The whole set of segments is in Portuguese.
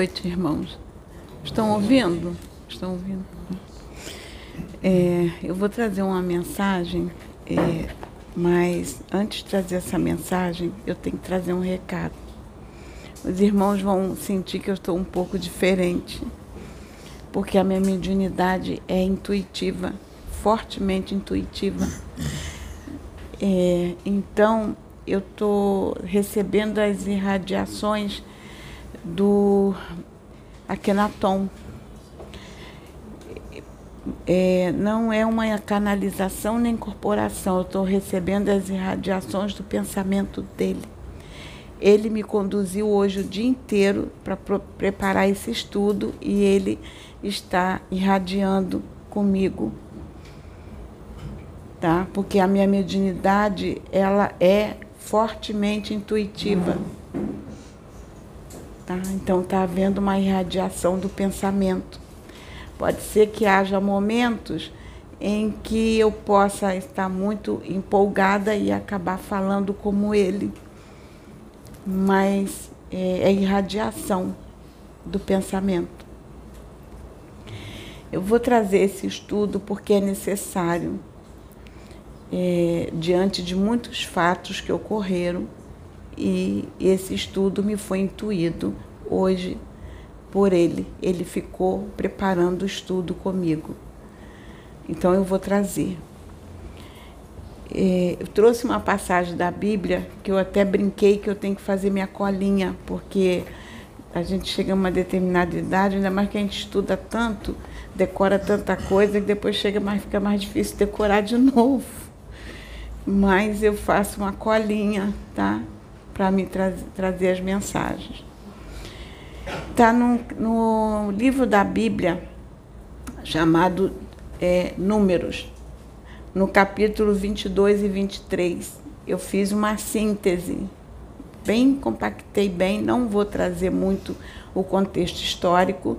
noite, irmãos. Estão ouvindo? Estão ouvindo? É, eu vou trazer uma mensagem, é, mas antes de trazer essa mensagem, eu tenho que trazer um recado. Os irmãos vão sentir que eu estou um pouco diferente, porque a minha mediunidade é intuitiva, fortemente intuitiva. É, então, eu estou recebendo as irradiações do Akenaton. É, não é uma canalização nem incorporação, eu estou recebendo as irradiações do pensamento dele. Ele me conduziu hoje o dia inteiro para preparar esse estudo e ele está irradiando comigo, tá? Porque a minha mediunidade ela é fortemente intuitiva. Tá? Então está havendo uma irradiação do pensamento. Pode ser que haja momentos em que eu possa estar muito empolgada e acabar falando como ele, mas é, é irradiação do pensamento. Eu vou trazer esse estudo porque é necessário, é, diante de muitos fatos que ocorreram e esse estudo me foi intuído hoje por ele. Ele ficou preparando o estudo comigo. Então eu vou trazer. É, eu trouxe uma passagem da Bíblia que eu até brinquei que eu tenho que fazer minha colinha, porque a gente chega a uma determinada idade, ainda mais que a gente estuda tanto, decora tanta coisa, que depois chega mais, fica mais difícil decorar de novo. Mas eu faço uma colinha, tá? Para me tra trazer as mensagens. Está no, no, livro da Bíblia chamado é, Números, no capítulo 22 e 23. Eu fiz uma síntese, bem compactei bem, não vou trazer muito o contexto histórico,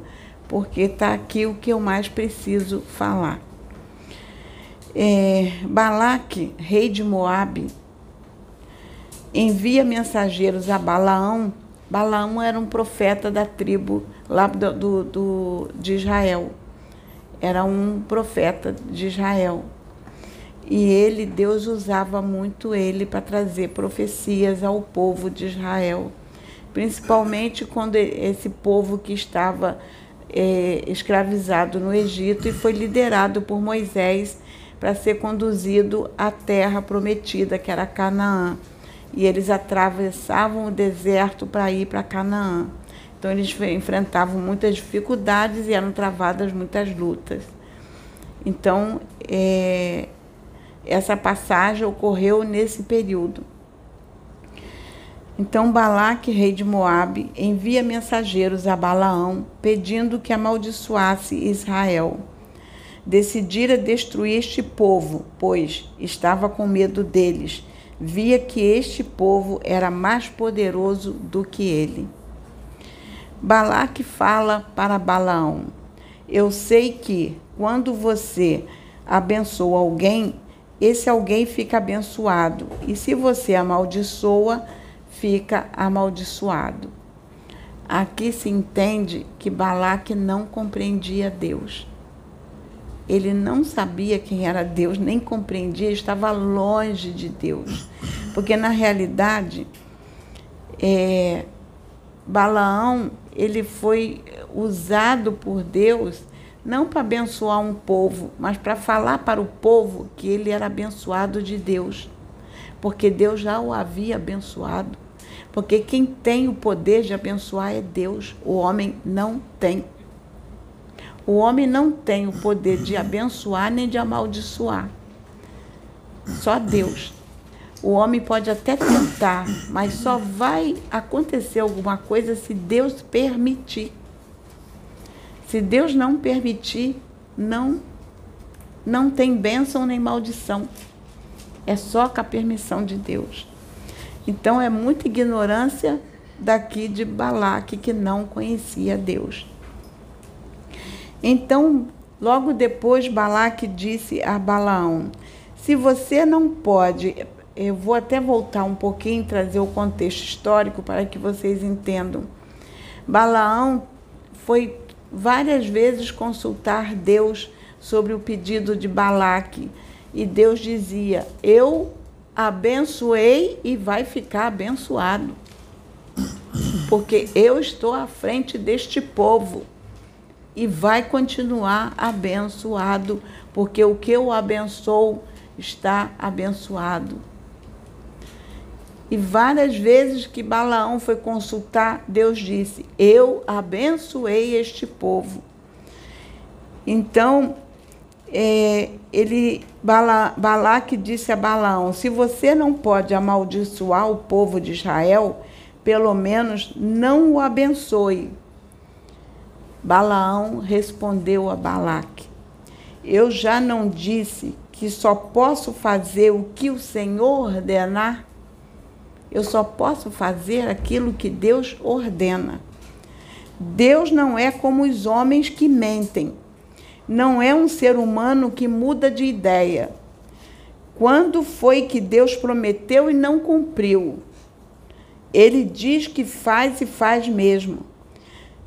porque está aqui o que eu mais preciso falar. É, Balaque, rei de Moabe, envia mensageiros a Balaão. Balaão era um profeta da tribo lá do, do, do, de Israel. Era um profeta de Israel. E ele, Deus usava muito ele para trazer profecias ao povo de Israel. Principalmente quando esse povo que estava é, escravizado no Egito e foi liderado por Moisés para ser conduzido à terra prometida, que era Canaã e eles atravessavam o deserto para ir para Canaã. Então eles enfrentavam muitas dificuldades e eram travadas muitas lutas. Então é, essa passagem ocorreu nesse período. Então Balaque, rei de Moabe, envia mensageiros a Balaão, pedindo que amaldiçoasse Israel. Decidira destruir este povo, pois estava com medo deles via que este povo era mais poderoso do que ele. Balaque fala para Balaão: Eu sei que quando você abençoa alguém, esse alguém fica abençoado, e se você amaldiçoa, fica amaldiçoado. Aqui se entende que Balaque não compreendia Deus. Ele não sabia quem era Deus, nem compreendia, estava longe de Deus. Porque, na realidade, é, Balaão ele foi usado por Deus não para abençoar um povo, mas para falar para o povo que ele era abençoado de Deus. Porque Deus já o havia abençoado. Porque quem tem o poder de abençoar é Deus, o homem não tem. O homem não tem o poder de abençoar nem de amaldiçoar. Só Deus. O homem pode até tentar, mas só vai acontecer alguma coisa se Deus permitir. Se Deus não permitir, não não tem bênção nem maldição. É só com a permissão de Deus. Então é muita ignorância daqui de Balaque que não conhecia Deus. Então, logo depois, Balaque disse a Balaão: Se você não pode, eu vou até voltar um pouquinho, trazer o contexto histórico para que vocês entendam. Balaão foi várias vezes consultar Deus sobre o pedido de Balaque. E Deus dizia: Eu abençoei e vai ficar abençoado. Porque eu estou à frente deste povo e vai continuar abençoado, porque o que eu abençoo está abençoado. E várias vezes que Balaão foi consultar, Deus disse: Eu abençoei este povo. Então, é, ele, Bala, Balaque disse a Balaão: Se você não pode amaldiçoar o povo de Israel, pelo menos não o abençoe. Balaão respondeu a Balaque: Eu já não disse que só posso fazer o que o Senhor ordenar? Eu só posso fazer aquilo que Deus ordena. Deus não é como os homens que mentem não é um ser humano que muda de ideia. Quando foi que Deus prometeu e não cumpriu? Ele diz que faz e faz mesmo.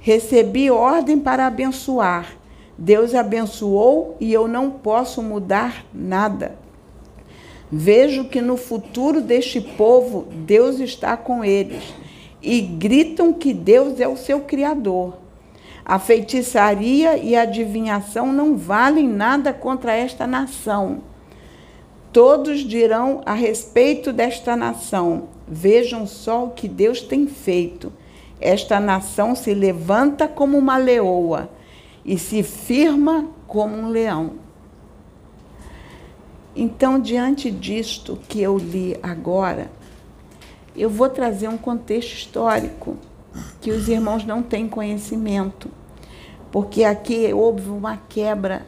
Recebi ordem para abençoar. Deus abençoou e eu não posso mudar nada. Vejo que no futuro deste povo Deus está com eles e gritam que Deus é o seu Criador. A feitiçaria e a adivinhação não valem nada contra esta nação. Todos dirão a respeito desta nação: vejam só o que Deus tem feito. Esta nação se levanta como uma leoa e se firma como um leão. Então, diante disto que eu li agora, eu vou trazer um contexto histórico que os irmãos não têm conhecimento. Porque aqui houve uma quebra,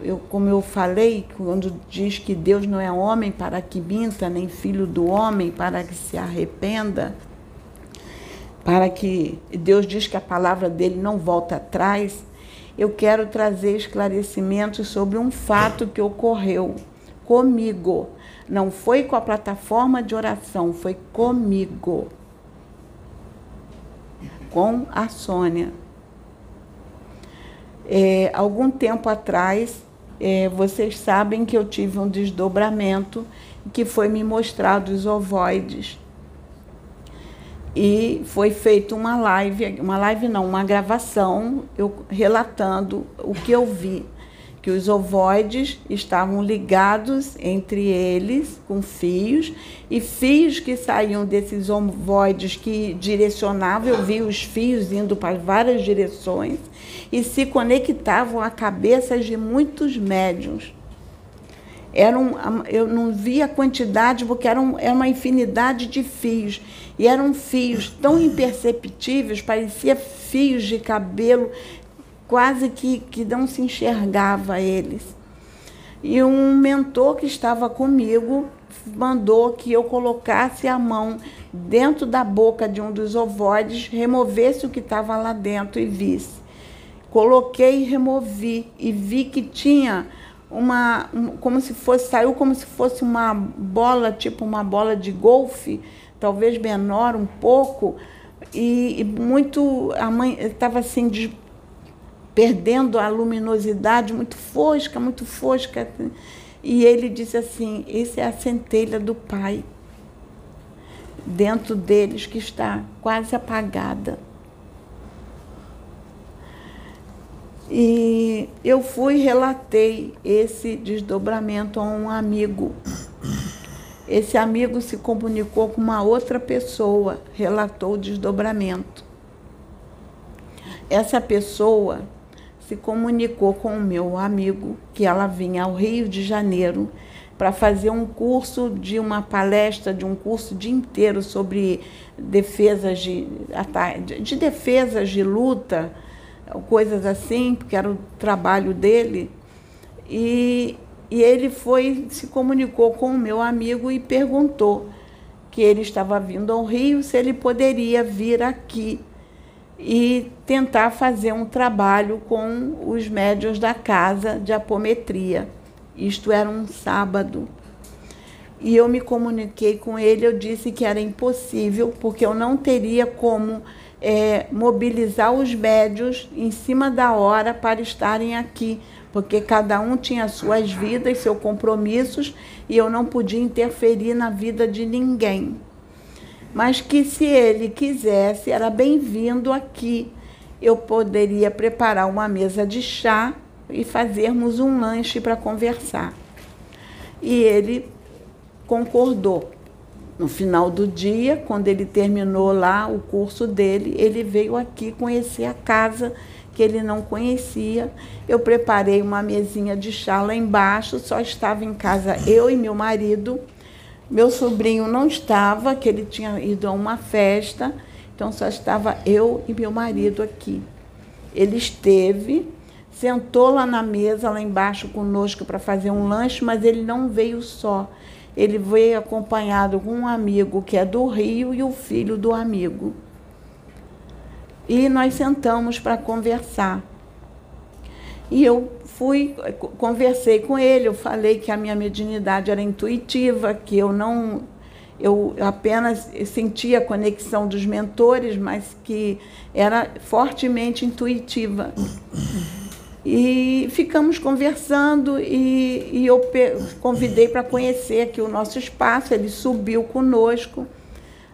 eu, como eu falei, quando diz que Deus não é homem para que minta, nem filho do homem para que se arrependa, para que Deus diz que a palavra dele não volta atrás, eu quero trazer esclarecimentos sobre um fato que ocorreu comigo. Não foi com a plataforma de oração, foi comigo com a Sônia. É, algum tempo atrás, é, vocês sabem que eu tive um desdobramento que foi me mostrado os ovoides. E foi feita uma live, uma live não, uma gravação, eu relatando o que eu vi que os ovoides estavam ligados entre eles com fios e fios que saíam desses ovoides que direcionavam, eu vi os fios indo para várias direções e se conectavam a cabeças de muitos médiums. Eram, eu não via a quantidade, porque eram, era uma infinidade de fios. E eram fios tão imperceptíveis, parecia fios de cabelo quase que, que não se enxergava eles. E um mentor que estava comigo mandou que eu colocasse a mão dentro da boca de um dos ovoides, removesse o que estava lá dentro e visse. Coloquei e removi e vi que tinha uma, como se fosse, saiu como se fosse uma bola, tipo uma bola de golfe, talvez menor um pouco, e, e muito, a mãe estava assim perdendo a luminosidade, muito fosca, muito fosca. E ele disse assim: Essa é a centelha do Pai dentro deles que está quase apagada. E eu fui relatei esse desdobramento a um amigo. Esse amigo se comunicou com uma outra pessoa, relatou o desdobramento. Essa pessoa se comunicou com o meu amigo que ela vinha ao Rio de Janeiro para fazer um curso de uma palestra, de um curso dia inteiro sobre defesas de, de defesas de luta, coisas assim, porque era o trabalho dele. E, e ele foi, se comunicou com o meu amigo e perguntou que ele estava vindo ao Rio, se ele poderia vir aqui e tentar fazer um trabalho com os médios da casa de apometria. Isto era um sábado. E eu me comuniquei com ele, eu disse que era impossível, porque eu não teria como é, mobilizar os médios em cima da hora para estarem aqui, porque cada um tinha suas vidas, seus compromissos, e eu não podia interferir na vida de ninguém. Mas que se ele quisesse, era bem-vindo aqui. Eu poderia preparar uma mesa de chá e fazermos um lanche para conversar. E ele concordou. No final do dia, quando ele terminou lá o curso dele, ele veio aqui conhecer a casa que ele não conhecia. Eu preparei uma mesinha de chá lá embaixo, só estava em casa eu e meu marido. Meu sobrinho não estava, que ele tinha ido a uma festa, então só estava eu e meu marido aqui. Ele esteve, sentou lá na mesa, lá embaixo conosco para fazer um lanche, mas ele não veio só ele veio acompanhado com um amigo que é do Rio e o filho do amigo. E nós sentamos para conversar. E eu fui, conversei com ele, eu falei que a minha mediunidade era intuitiva, que eu não eu apenas sentia a conexão dos mentores, mas que era fortemente intuitiva. E ficamos conversando e, e eu convidei para conhecer aqui o nosso espaço. Ele subiu conosco.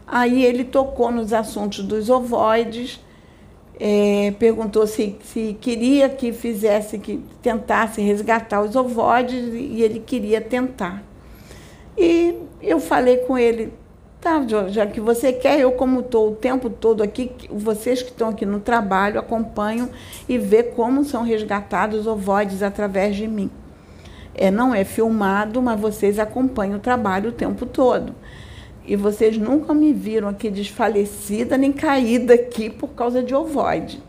Aí ele tocou nos assuntos dos ovoides, é, perguntou se, se queria que fizesse, que tentasse resgatar os ovoides e ele queria tentar. E eu falei com ele, Tá, já que você quer, eu como estou o tempo todo aqui, vocês que estão aqui no trabalho acompanham e vê como são resgatados ovoides através de mim. É, não é filmado, mas vocês acompanham o trabalho o tempo todo. E vocês nunca me viram aqui desfalecida nem caída aqui por causa de ovoide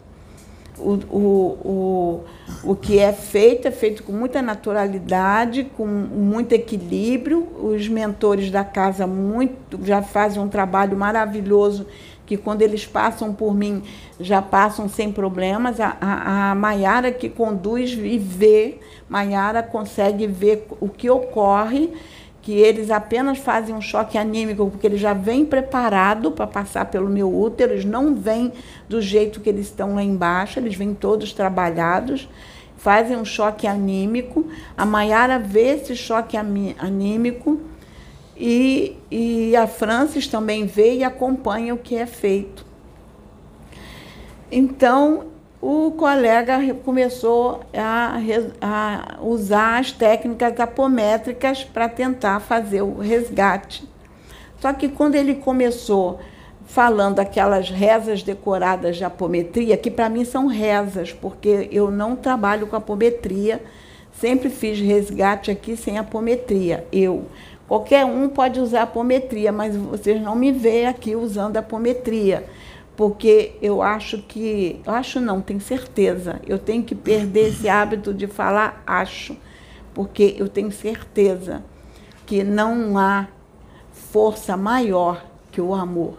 o, o, o, o que é feito é feito com muita naturalidade, com muito equilíbrio. Os mentores da casa muito já fazem um trabalho maravilhoso que quando eles passam por mim já passam sem problemas. A, a, a Maiara que conduz e vê, Maiara consegue ver o que ocorre que eles apenas fazem um choque anímico porque eles já vêm preparado para passar pelo meu útero, eles não vêm do jeito que eles estão lá embaixo, eles vêm todos trabalhados, fazem um choque anímico. A Maiara vê esse choque anímico e, e a Francis também vê e acompanha o que é feito. Então, o colega começou a, a usar as técnicas apométricas para tentar fazer o resgate. Só que quando ele começou falando aquelas rezas decoradas de apometria, que para mim são rezas, porque eu não trabalho com apometria, sempre fiz resgate aqui sem apometria. Eu. Qualquer um pode usar apometria, mas vocês não me veem aqui usando apometria porque eu acho que, eu acho não, tenho certeza, eu tenho que perder esse hábito de falar acho, porque eu tenho certeza que não há força maior que o amor.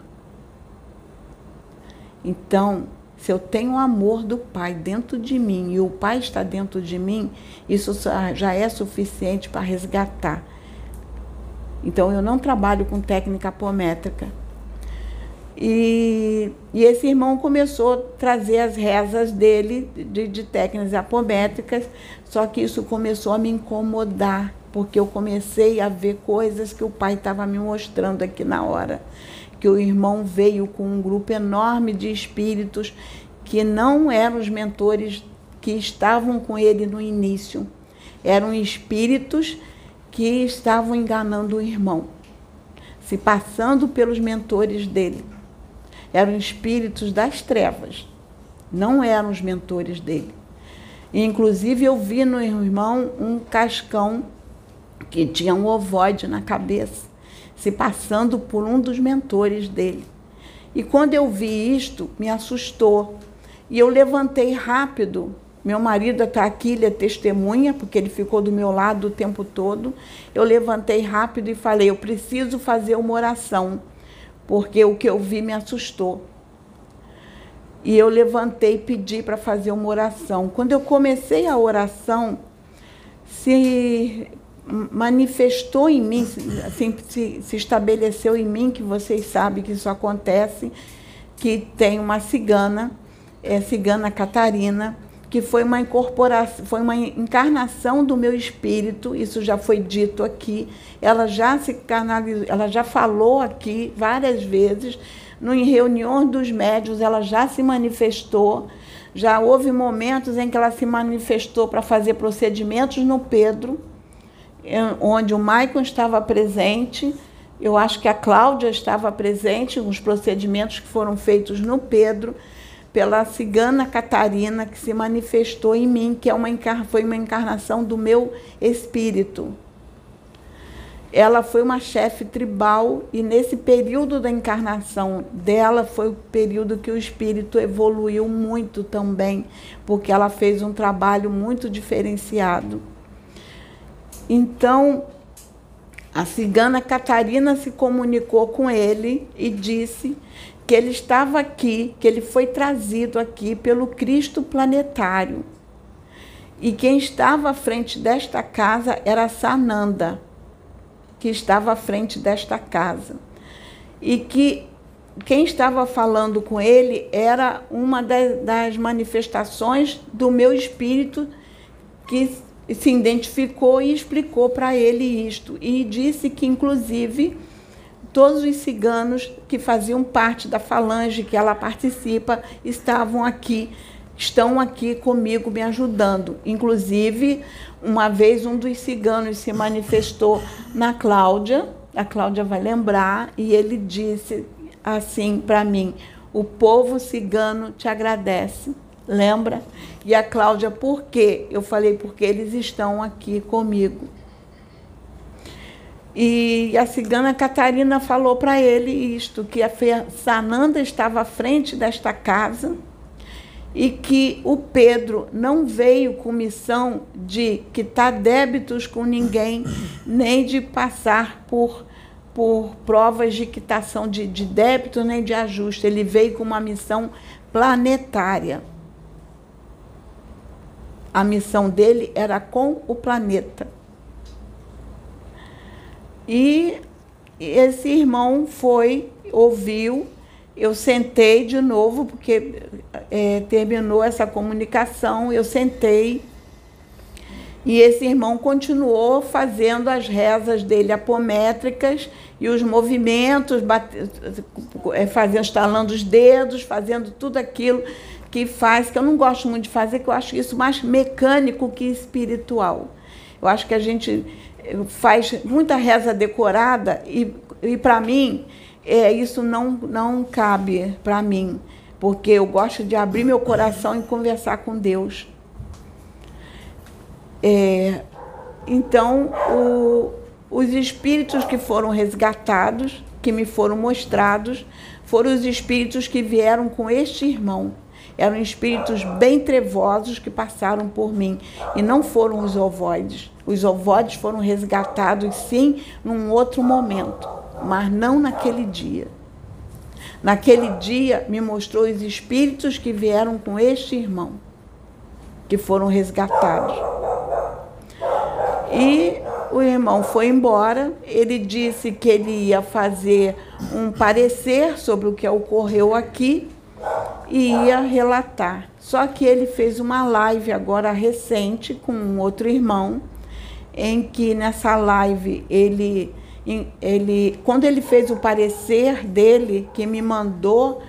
Então, se eu tenho o amor do Pai dentro de mim e o Pai está dentro de mim, isso já é suficiente para resgatar. Então, eu não trabalho com técnica apométrica e, e, esse irmão começou a trazer as rezas dele de, de técnicas apométricas, só que isso começou a me incomodar, porque eu comecei a ver coisas que o pai estava me mostrando aqui na hora. Que o irmão veio com um grupo enorme de espíritos que não eram os mentores que estavam com ele no início, eram espíritos que estavam enganando o irmão, se passando pelos mentores dele eram espíritos das trevas, não eram os mentores dele. E, inclusive, eu vi no irmão um cascão que tinha um ovoide na cabeça, se passando por um dos mentores dele. E quando eu vi isto, me assustou. E eu levantei rápido. Meu marido está aqui, ele é testemunha, porque ele ficou do meu lado o tempo todo. Eu levantei rápido e falei: Eu preciso fazer uma oração porque o que eu vi me assustou. E eu levantei e pedi para fazer uma oração. Quando eu comecei a oração, se manifestou em mim, assim, se, se estabeleceu em mim, que vocês sabem que isso acontece, que tem uma cigana, é cigana Catarina, que foi uma incorporação, foi uma encarnação do meu espírito, isso já foi dito aqui. Ela já se canalizou, ela já falou aqui várias vezes, no em reunião dos médios, ela já se manifestou. Já houve momentos em que ela se manifestou para fazer procedimentos no Pedro, onde o Maicon estava presente. Eu acho que a Cláudia estava presente nos procedimentos que foram feitos no Pedro pela cigana Catarina que se manifestou em mim, que é uma foi uma encarnação do meu espírito. Ela foi uma chefe tribal e nesse período da encarnação dela foi o período que o espírito evoluiu muito também, porque ela fez um trabalho muito diferenciado. Então, a cigana Catarina se comunicou com ele e disse que ele estava aqui, que ele foi trazido aqui pelo Cristo planetário. E quem estava à frente desta casa era Sananda, que estava à frente desta casa. E que quem estava falando com ele era uma das manifestações do meu espírito que se identificou e explicou para ele isto. E disse que, inclusive, todos os ciganos que faziam parte da falange que ela participa estavam aqui, estão aqui comigo me ajudando. Inclusive, uma vez um dos ciganos se manifestou na Cláudia, a Cláudia vai lembrar, e ele disse assim para mim: "O povo cigano te agradece". Lembra? E a Cláudia, por quê? Eu falei porque eles estão aqui comigo. E a cigana Catarina falou para ele isto, que a Sananda estava à frente desta casa e que o Pedro não veio com missão de quitar débitos com ninguém, nem de passar por, por provas de quitação de, de débito, nem de ajuste. Ele veio com uma missão planetária. A missão dele era com o planeta. E esse irmão foi, ouviu, eu sentei de novo, porque é, terminou essa comunicação, eu sentei e esse irmão continuou fazendo as rezas dele apométricas e os movimentos, bate, é, fazendo, estalando os dedos, fazendo tudo aquilo que faz, que eu não gosto muito de fazer, que eu acho isso mais mecânico que espiritual. Eu acho que a gente faz muita reza decorada e, e para mim é, isso não, não cabe para mim, porque eu gosto de abrir meu coração e conversar com Deus. É, então, o, os espíritos que foram resgatados, que me foram mostrados, foram os espíritos que vieram com este irmão. Eram espíritos bem trevosos que passaram por mim e não foram os ovoides. Os ovoides foram resgatados, sim, num outro momento, mas não naquele dia. Naquele dia, me mostrou os espíritos que vieram com este irmão, que foram resgatados. E o irmão foi embora, ele disse que ele ia fazer um parecer sobre o que ocorreu aqui e ia relatar. Só que ele fez uma live agora recente com um outro irmão, em que nessa live ele, ele quando ele fez o parecer dele, que me mandou,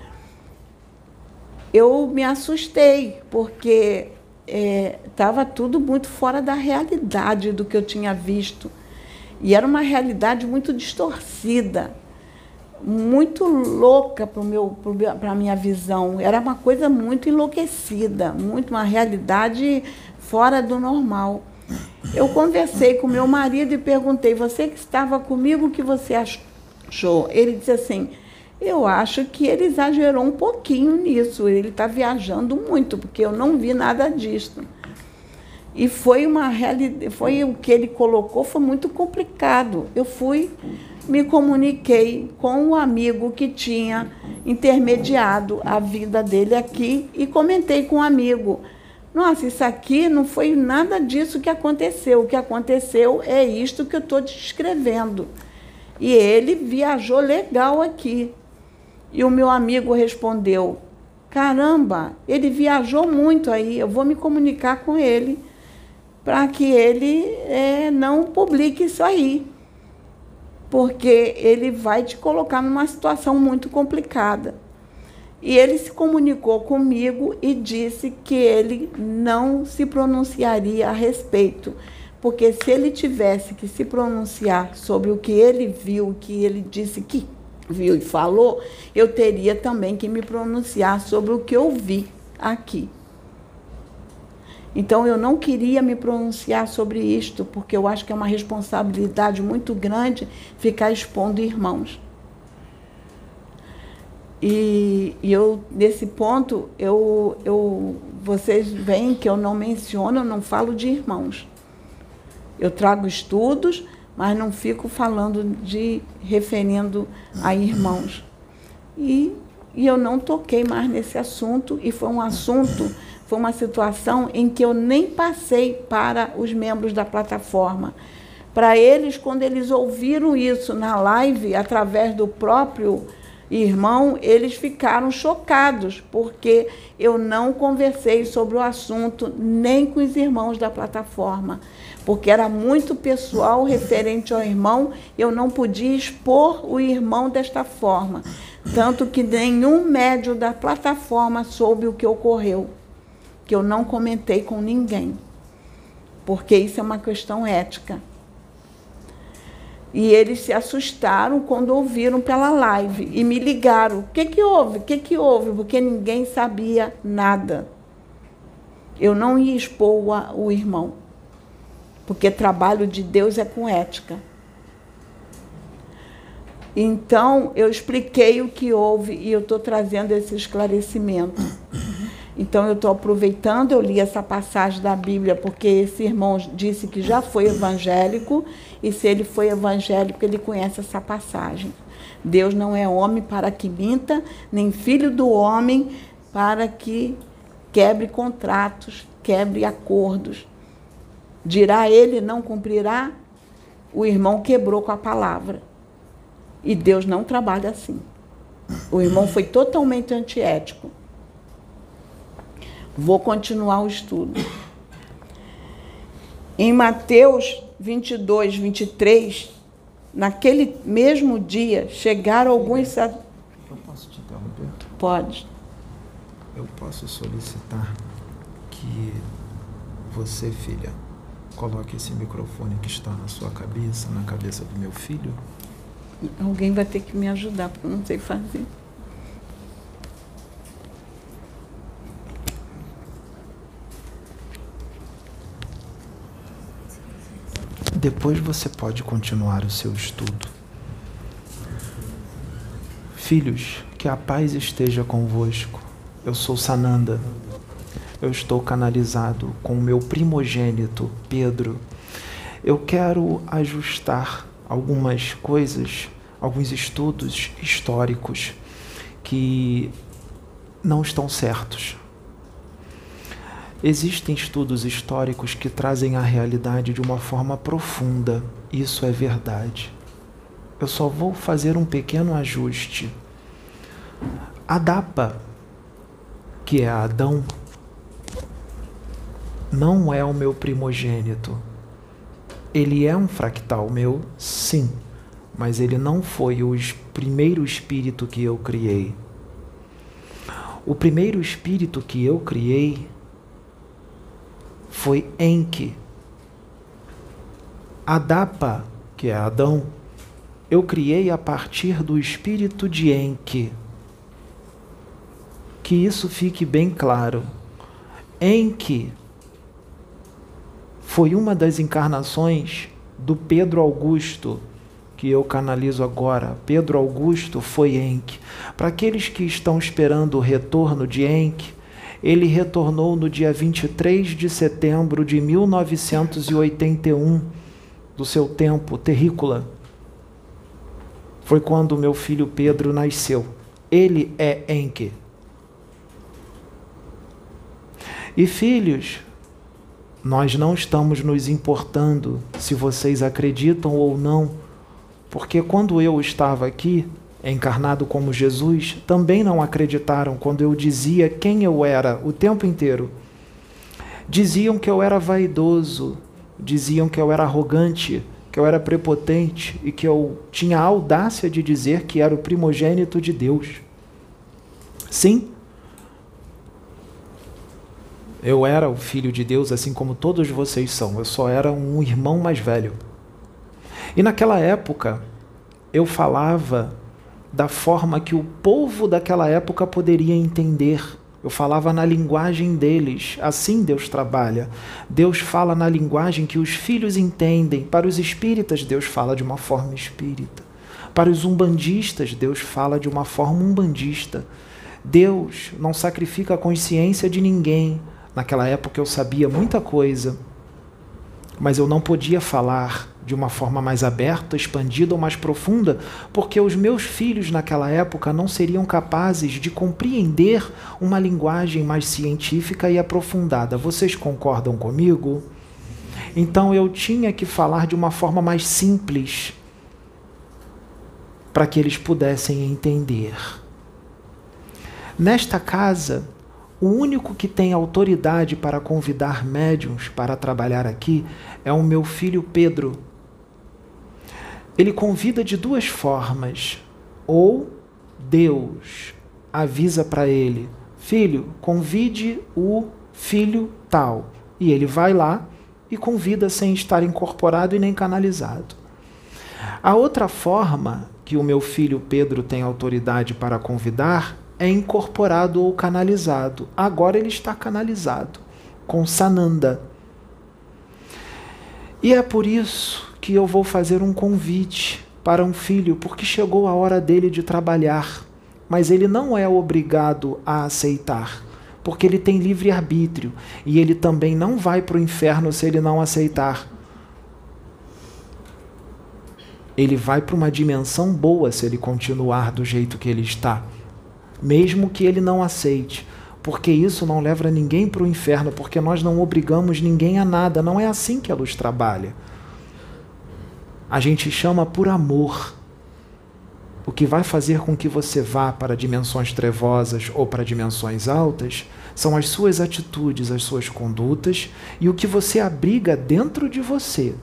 eu me assustei, porque estava é, tudo muito fora da realidade do que eu tinha visto. E era uma realidade muito distorcida muito louca para a minha visão. Era uma coisa muito enlouquecida, muito uma realidade fora do normal. Eu conversei com meu marido e perguntei: Você que estava comigo, o que você achou? Ele disse assim: Eu acho que ele exagerou um pouquinho nisso. Ele está viajando muito, porque eu não vi nada disso. E foi uma realidade, foi o que ele colocou, foi muito complicado. Eu fui me comuniquei com o amigo que tinha intermediado a vida dele aqui e comentei com o amigo. Nossa, isso aqui não foi nada disso que aconteceu. O que aconteceu é isto que eu estou descrevendo. E ele viajou legal aqui. E o meu amigo respondeu: Caramba, ele viajou muito aí, eu vou me comunicar com ele para que ele é, não publique isso aí. Porque ele vai te colocar numa situação muito complicada. E ele se comunicou comigo e disse que ele não se pronunciaria a respeito, porque se ele tivesse que se pronunciar sobre o que ele viu, que ele disse que viu e falou, eu teria também que me pronunciar sobre o que eu vi aqui. Então eu não queria me pronunciar sobre isto, porque eu acho que é uma responsabilidade muito grande ficar expondo irmãos. E, e eu, nesse ponto, eu, eu, vocês veem que eu não menciono, eu não falo de irmãos. Eu trago estudos, mas não fico falando de referindo a irmãos. E, e eu não toquei mais nesse assunto, e foi um assunto, foi uma situação em que eu nem passei para os membros da plataforma. Para eles, quando eles ouviram isso na live, através do próprio irmão, eles ficaram chocados, porque eu não conversei sobre o assunto nem com os irmãos da plataforma, porque era muito pessoal referente ao irmão, eu não podia expor o irmão desta forma. Tanto que nenhum médio da plataforma soube o que ocorreu, que eu não comentei com ninguém, porque isso é uma questão ética. E eles se assustaram quando ouviram pela live e me ligaram. O que, que houve? O que, que houve? Porque ninguém sabia nada. Eu não ia expor o, o irmão, porque trabalho de Deus é com ética. Então, eu expliquei o que houve e eu estou trazendo esse esclarecimento. Então eu estou aproveitando, eu li essa passagem da Bíblia, porque esse irmão disse que já foi evangélico, e se ele foi evangélico, ele conhece essa passagem. Deus não é homem para que minta, nem filho do homem para que quebre contratos, quebre acordos. Dirá ele, não cumprirá? O irmão quebrou com a palavra. E Deus não trabalha assim. O irmão foi totalmente antiético. Vou continuar o estudo. Em Mateus 22, 23, naquele mesmo dia, chegaram alguns. Eu posso te interromper? Pode. Eu posso solicitar que você, filha, coloque esse microfone que está na sua cabeça, na cabeça do meu filho? Alguém vai ter que me ajudar, porque eu não sei fazer. Depois você pode continuar o seu estudo. Filhos, que a paz esteja convosco. Eu sou Sananda. Eu estou canalizado com o meu primogênito, Pedro. Eu quero ajustar algumas coisas, alguns estudos históricos que não estão certos. Existem estudos históricos que trazem a realidade de uma forma profunda. Isso é verdade. Eu só vou fazer um pequeno ajuste. Adapa, que é Adão, não é o meu primogênito. Ele é um fractal meu, sim, mas ele não foi o primeiro espírito que eu criei. O primeiro espírito que eu criei foi Enki. Adapa, que é Adão, eu criei a partir do espírito de Enki. Que isso fique bem claro. Enki foi uma das encarnações do Pedro Augusto, que eu canalizo agora. Pedro Augusto foi Enki. Para aqueles que estão esperando o retorno de Enki, ele retornou no dia 23 de setembro de 1981 do seu tempo terrícola. Foi quando meu filho Pedro nasceu. Ele é Enke. E filhos, nós não estamos nos importando se vocês acreditam ou não, porque quando eu estava aqui, encarnado como Jesus, também não acreditaram quando eu dizia quem eu era o tempo inteiro. Diziam que eu era vaidoso, diziam que eu era arrogante, que eu era prepotente e que eu tinha a audácia de dizer que era o primogênito de Deus. Sim, eu era o filho de Deus, assim como todos vocês são. Eu só era um irmão mais velho. E naquela época, eu falava da forma que o povo daquela época poderia entender. Eu falava na linguagem deles. Assim Deus trabalha. Deus fala na linguagem que os filhos entendem. Para os espíritas, Deus fala de uma forma espírita. Para os umbandistas, Deus fala de uma forma umbandista. Deus não sacrifica a consciência de ninguém. Naquela época eu sabia muita coisa, mas eu não podia falar de uma forma mais aberta, expandida ou mais profunda, porque os meus filhos naquela época não seriam capazes de compreender uma linguagem mais científica e aprofundada. Vocês concordam comigo? Então eu tinha que falar de uma forma mais simples para que eles pudessem entender. Nesta casa, o único que tem autoridade para convidar médiums para trabalhar aqui é o meu filho Pedro. Ele convida de duas formas. Ou Deus avisa para ele: Filho, convide o filho tal. E ele vai lá e convida sem estar incorporado e nem canalizado. A outra forma que o meu filho Pedro tem autoridade para convidar é incorporado ou canalizado. Agora ele está canalizado com Sananda. E é por isso que eu vou fazer um convite para um filho, porque chegou a hora dele de trabalhar, mas ele não é obrigado a aceitar, porque ele tem livre arbítrio e ele também não vai para o inferno se ele não aceitar. Ele vai para uma dimensão boa se ele continuar do jeito que ele está mesmo que ele não aceite, porque isso não leva ninguém para o inferno, porque nós não obrigamos ninguém a nada, não é assim que a luz trabalha. A gente chama por amor. O que vai fazer com que você vá para dimensões trevosas ou para dimensões altas são as suas atitudes, as suas condutas e o que você abriga dentro de você.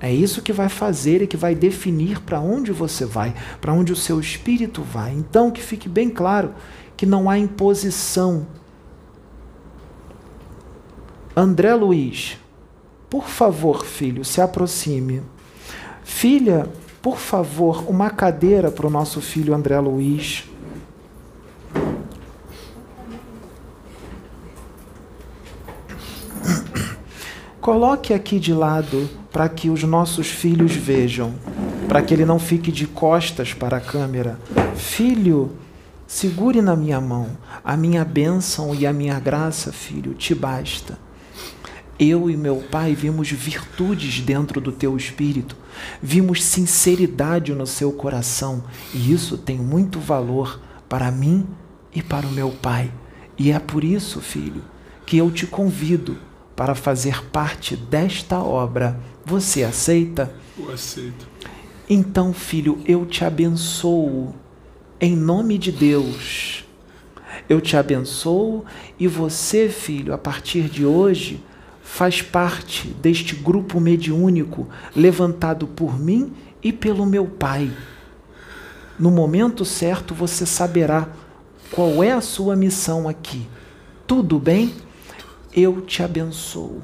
É isso que vai fazer e que vai definir para onde você vai, para onde o seu espírito vai. Então, que fique bem claro que não há imposição. André Luiz, por favor, filho, se aproxime. Filha, por favor, uma cadeira para o nosso filho André Luiz. Coloque aqui de lado para que os nossos filhos vejam, para que ele não fique de costas para a câmera. Filho, segure na minha mão, a minha bênção e a minha graça, filho, te basta. Eu e meu pai vimos virtudes dentro do teu espírito, vimos sinceridade no seu coração, e isso tem muito valor para mim e para o meu pai. E é por isso, filho, que eu te convido para fazer parte desta obra você aceita? Eu aceito. Então, filho, eu te abençoo em nome de Deus. Eu te abençoo e você, filho, a partir de hoje, faz parte deste grupo mediúnico levantado por mim e pelo meu Pai. No momento certo você saberá qual é a sua missão aqui. Tudo bem? Eu te abençoo.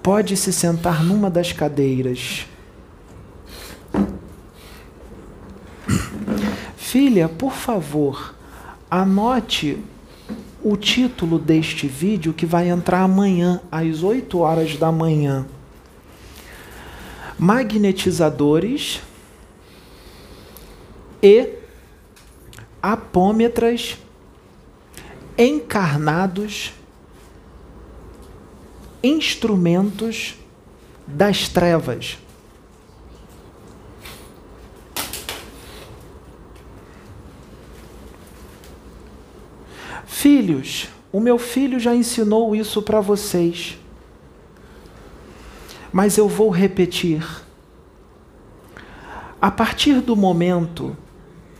Pode se sentar numa das cadeiras. Filha, por favor, anote o título deste vídeo que vai entrar amanhã, às 8 horas da manhã. Magnetizadores e apômetras encarnados instrumentos das trevas. Filhos, o meu filho já ensinou isso para vocês, mas eu vou repetir. A partir do momento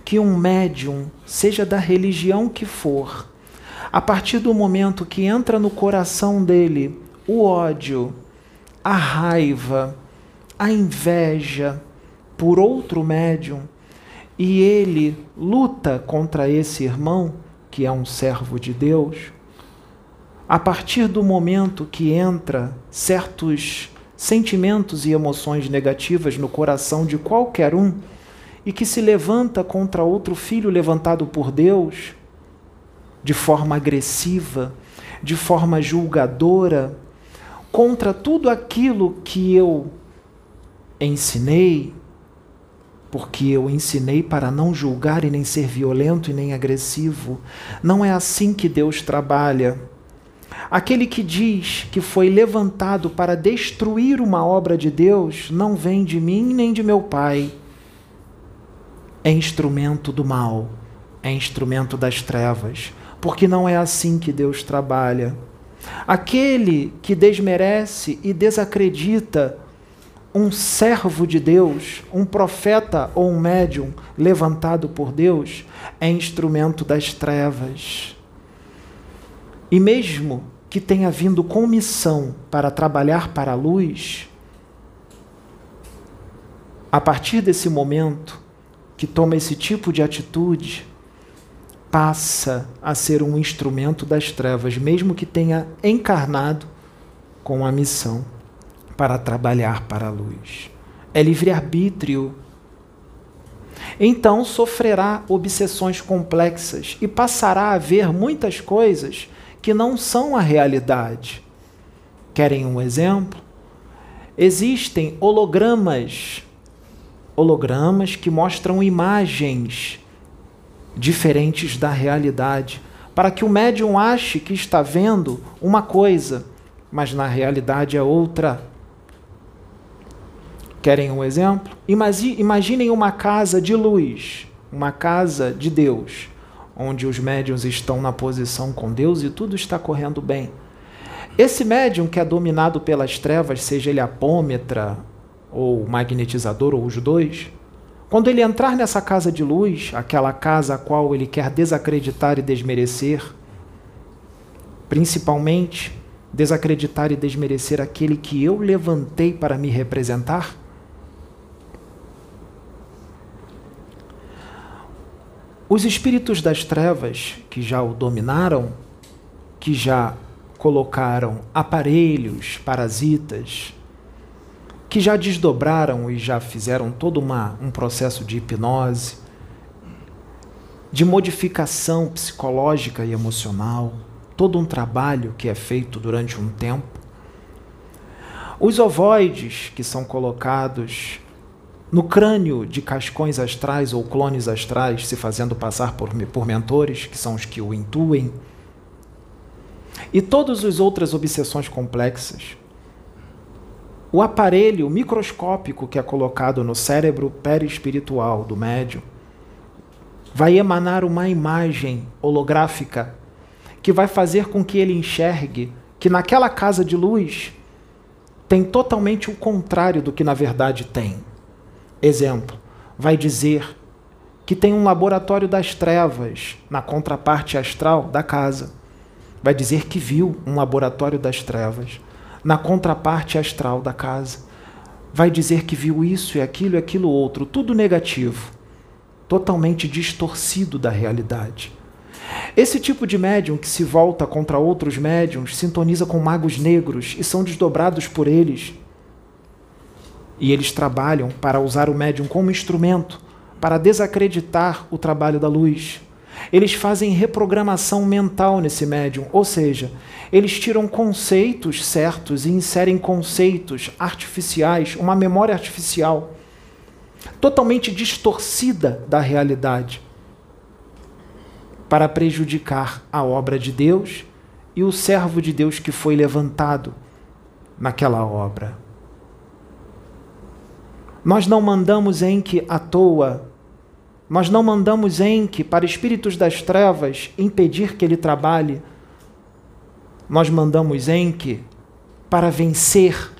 que um médium, seja da religião que for, a partir do momento que entra no coração dele o ódio, a raiva, a inveja por outro médium, e ele luta contra esse irmão, que é um servo de Deus, a partir do momento que entra certos sentimentos e emoções negativas no coração de qualquer um e que se levanta contra outro filho levantado por Deus de forma agressiva, de forma julgadora, contra tudo aquilo que eu ensinei, porque eu ensinei para não julgar e nem ser violento e nem agressivo. Não é assim que Deus trabalha. Aquele que diz que foi levantado para destruir uma obra de Deus não vem de mim nem de meu Pai. É instrumento do mal, é instrumento das trevas, porque não é assim que Deus trabalha. Aquele que desmerece e desacredita um servo de Deus, um profeta ou um médium levantado por Deus, é instrumento das trevas. E mesmo que tenha vindo com missão para trabalhar para a luz, a partir desse momento que toma esse tipo de atitude, passa a ser um instrumento das trevas, mesmo que tenha encarnado com a missão para trabalhar para a luz. É livre-arbítrio. Então sofrerá obsessões complexas e passará a ver muitas coisas que não são a realidade. Querem um exemplo? Existem hologramas, hologramas que mostram imagens diferentes da realidade, para que o médium ache que está vendo uma coisa, mas na realidade é outra. Querem um exemplo? Imaginem uma casa de luz, uma casa de Deus, onde os médiums estão na posição com Deus e tudo está correndo bem. Esse médium que é dominado pelas trevas, seja ele apômetra ou magnetizador ou os dois, quando ele entrar nessa casa de luz, aquela casa a qual ele quer desacreditar e desmerecer, principalmente desacreditar e desmerecer aquele que eu levantei para me representar, Os espíritos das trevas que já o dominaram, que já colocaram aparelhos, parasitas, que já desdobraram e já fizeram todo uma, um processo de hipnose, de modificação psicológica e emocional, todo um trabalho que é feito durante um tempo. Os ovoides que são colocados no crânio de cascões astrais ou clones astrais, se fazendo passar por, por mentores, que são os que o intuem, e todas as outras obsessões complexas o aparelho microscópico que é colocado no cérebro perispiritual do médium vai emanar uma imagem holográfica que vai fazer com que ele enxergue que naquela casa de luz tem totalmente o contrário do que na verdade tem. Exemplo, vai dizer que tem um laboratório das trevas na contraparte astral da casa. Vai dizer que viu um laboratório das trevas na contraparte astral da casa. Vai dizer que viu isso e aquilo e aquilo outro, tudo negativo, totalmente distorcido da realidade. Esse tipo de médium que se volta contra outros médiums sintoniza com magos negros e são desdobrados por eles. E eles trabalham para usar o médium como instrumento para desacreditar o trabalho da luz, eles fazem reprogramação mental nesse médium, ou seja, eles tiram conceitos certos e inserem conceitos artificiais, uma memória artificial, totalmente distorcida da realidade, para prejudicar a obra de Deus e o servo de Deus que foi levantado naquela obra. Nós não mandamos que à toa nós não mandamos Enki para espíritos das trevas impedir que ele trabalhe. Nós mandamos Enki para vencer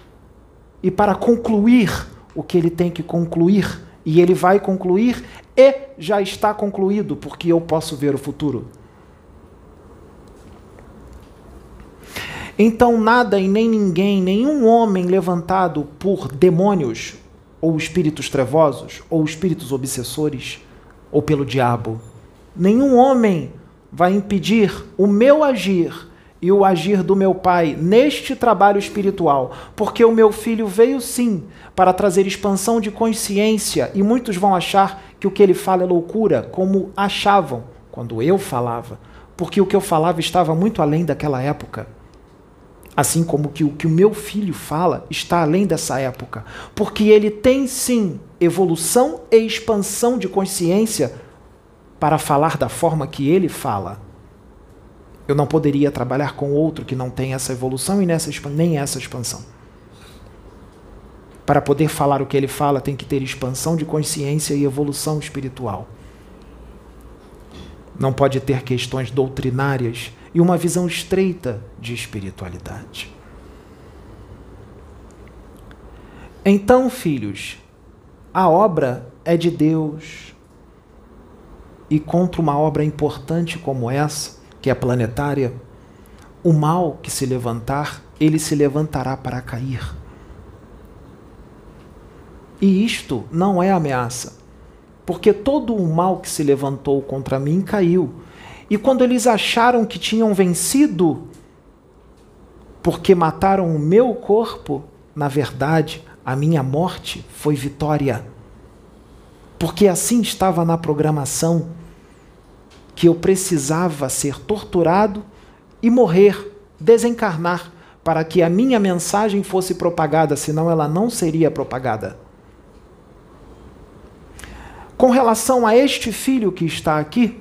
e para concluir o que ele tem que concluir e ele vai concluir e já está concluído, porque eu posso ver o futuro. Então, nada e nem ninguém, nenhum homem levantado por demônios, ou espíritos trevosos, ou espíritos obsessores, ou pelo diabo, nenhum homem vai impedir o meu agir e o agir do meu pai neste trabalho espiritual, porque o meu filho veio sim para trazer expansão de consciência e muitos vão achar que o que ele fala é loucura, como achavam quando eu falava, porque o que eu falava estava muito além daquela época. Assim como que o que o meu filho fala está além dessa época, porque ele tem sim evolução e expansão de consciência para falar da forma que ele fala. Eu não poderia trabalhar com outro que não tem essa evolução e nessa, nem essa expansão. Para poder falar o que ele fala, tem que ter expansão de consciência e evolução espiritual. Não pode ter questões doutrinárias e uma visão estreita de espiritualidade. Então, filhos, a obra é de Deus. E contra uma obra importante como essa, que é planetária, o mal que se levantar, ele se levantará para cair. E isto não é ameaça, porque todo o mal que se levantou contra mim caiu e quando eles acharam que tinham vencido, porque mataram o meu corpo, na verdade, a minha morte foi vitória. Porque assim estava na programação que eu precisava ser torturado e morrer, desencarnar, para que a minha mensagem fosse propagada, senão ela não seria propagada. Com relação a este filho que está aqui,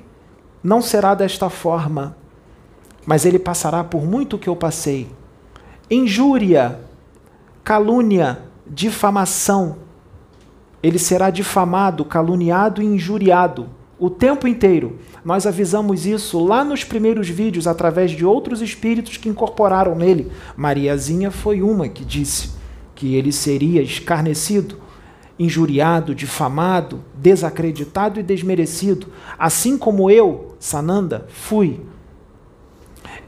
não será desta forma, mas ele passará por muito que eu passei. Injúria, calúnia, difamação. Ele será difamado, caluniado e injuriado o tempo inteiro. Nós avisamos isso lá nos primeiros vídeos através de outros espíritos que incorporaram nele. Mariazinha foi uma que disse que ele seria escarnecido, injuriado, difamado, desacreditado e desmerecido, assim como eu, Sananda, fui.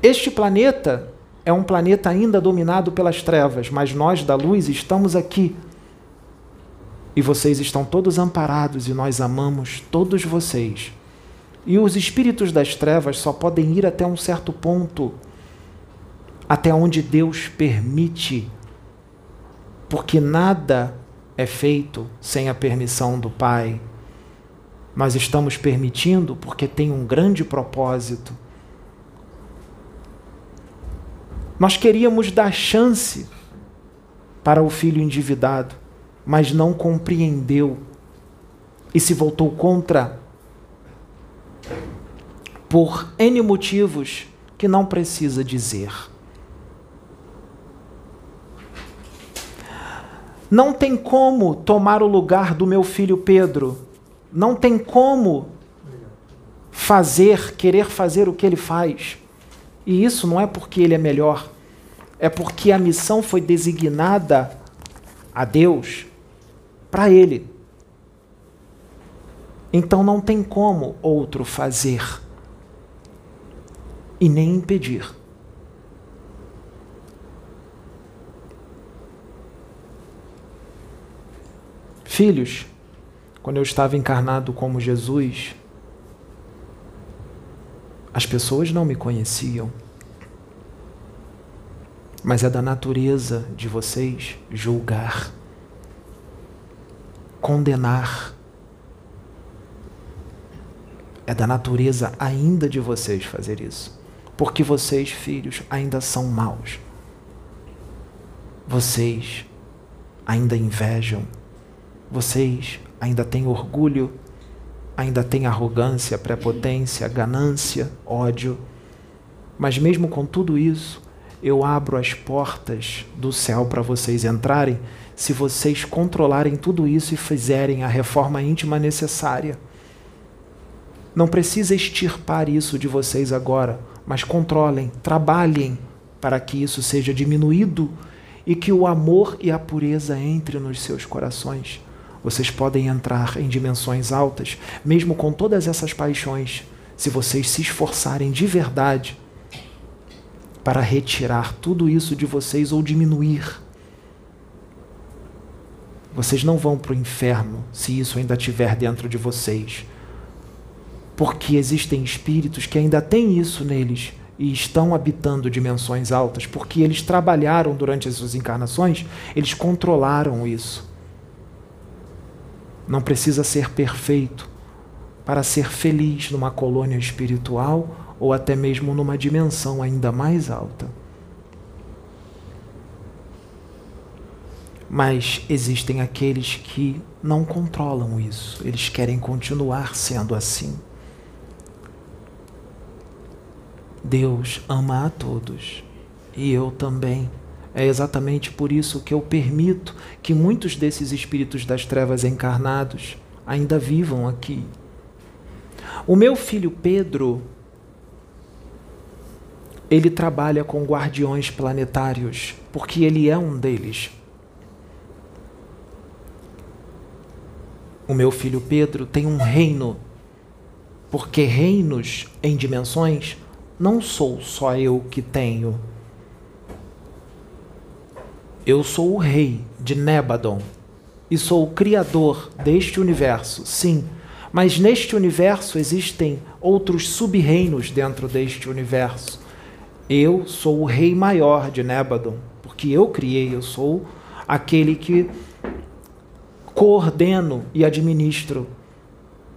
Este planeta é um planeta ainda dominado pelas trevas, mas nós da luz estamos aqui. E vocês estão todos amparados e nós amamos todos vocês. E os espíritos das trevas só podem ir até um certo ponto, até onde Deus permite, porque nada é feito sem a permissão do Pai. Nós estamos permitindo porque tem um grande propósito. Nós queríamos dar chance para o filho endividado, mas não compreendeu e se voltou contra por N motivos que não precisa dizer. Não tem como tomar o lugar do meu filho Pedro. Não tem como fazer, querer fazer o que ele faz. E isso não é porque ele é melhor, é porque a missão foi designada a Deus para ele. Então não tem como outro fazer e nem impedir. Filhos, quando eu estava encarnado como Jesus, as pessoas não me conheciam. Mas é da natureza de vocês julgar, condenar. É da natureza ainda de vocês fazer isso. Porque vocês, filhos, ainda são maus. Vocês ainda invejam vocês ainda têm orgulho, ainda têm arrogância, prepotência, ganância, ódio. Mas mesmo com tudo isso, eu abro as portas do céu para vocês entrarem, se vocês controlarem tudo isso e fizerem a reforma íntima necessária. Não precisa extirpar isso de vocês agora, mas controlem, trabalhem para que isso seja diminuído e que o amor e a pureza entrem nos seus corações Vocês podem entrar em dimensões altas, mesmo com todas essas paixões, se vocês se esforçarem de verdade para retirar tudo isso de vocês ou diminuir. Vocês não vão para o inferno se isso ainda estiver dentro de vocês. Porque existem espíritos que ainda têm isso neles e estão habitando dimensões altas, porque eles trabalharam durante as suas encarnações, eles controlaram isso. Não precisa ser perfeito para ser feliz numa colônia espiritual ou até mesmo numa dimensão ainda mais alta. Mas existem aqueles que não controlam isso, eles querem continuar sendo assim. Deus ama a todos e eu também. É exatamente por isso que eu permito que muitos desses espíritos das trevas encarnados ainda vivam aqui. O meu filho Pedro, ele trabalha com guardiões planetários, porque ele é um deles. O meu filho Pedro tem um reino, porque reinos em dimensões não sou só eu que tenho. Eu sou o rei de Nebadon e sou o criador deste universo, sim, mas neste universo existem outros sub-reinos dentro deste universo. Eu sou o rei maior de Nebadon, porque eu criei, eu sou aquele que coordeno e administro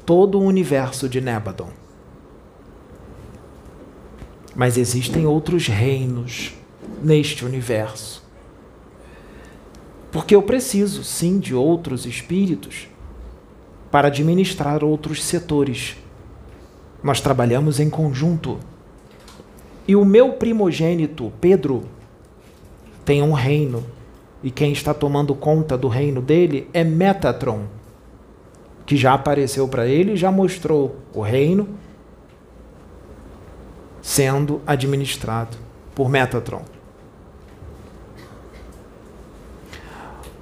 todo o universo de Nebadon. Mas existem outros reinos neste universo. Porque eu preciso, sim, de outros espíritos para administrar outros setores. Nós trabalhamos em conjunto. E o meu primogênito, Pedro, tem um reino. E quem está tomando conta do reino dele é Metatron, que já apareceu para ele já mostrou o reino sendo administrado por Metatron.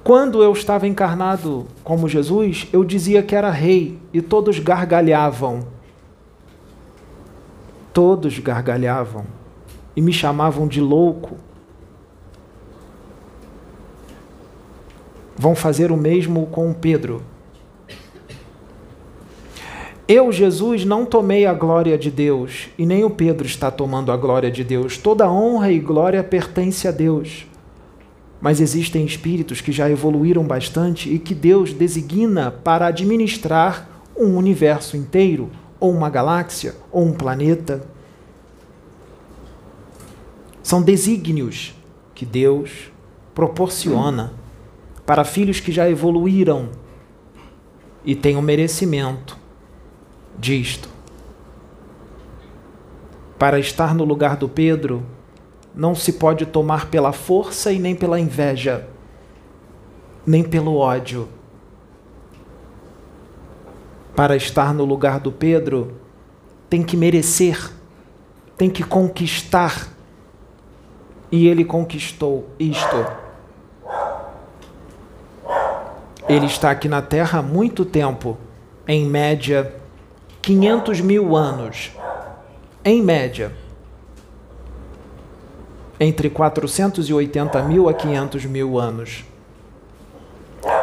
Quando eu estava encarnado como Jesus, eu dizia que era rei e todos gargalhavam. Todos gargalhavam e me chamavam de louco. Vão fazer o mesmo com Pedro. Eu, Jesus, não tomei a glória de Deus, e nem o Pedro está tomando a glória de Deus. Toda honra e glória pertence a Deus. Mas existem espíritos que já evoluíram bastante e que Deus designa para administrar um universo inteiro, ou uma galáxia, ou um planeta. São desígnios que Deus proporciona para filhos que já evoluíram e têm o merecimento disto. Para estar no lugar do Pedro, não se pode tomar pela força e nem pela inveja, nem pelo ódio. Para estar no lugar do Pedro, tem que merecer, tem que conquistar. E ele conquistou isto. Ele está aqui na Terra há muito tempo, em média 500 mil anos, em média, entre 480 mil a 500 mil anos.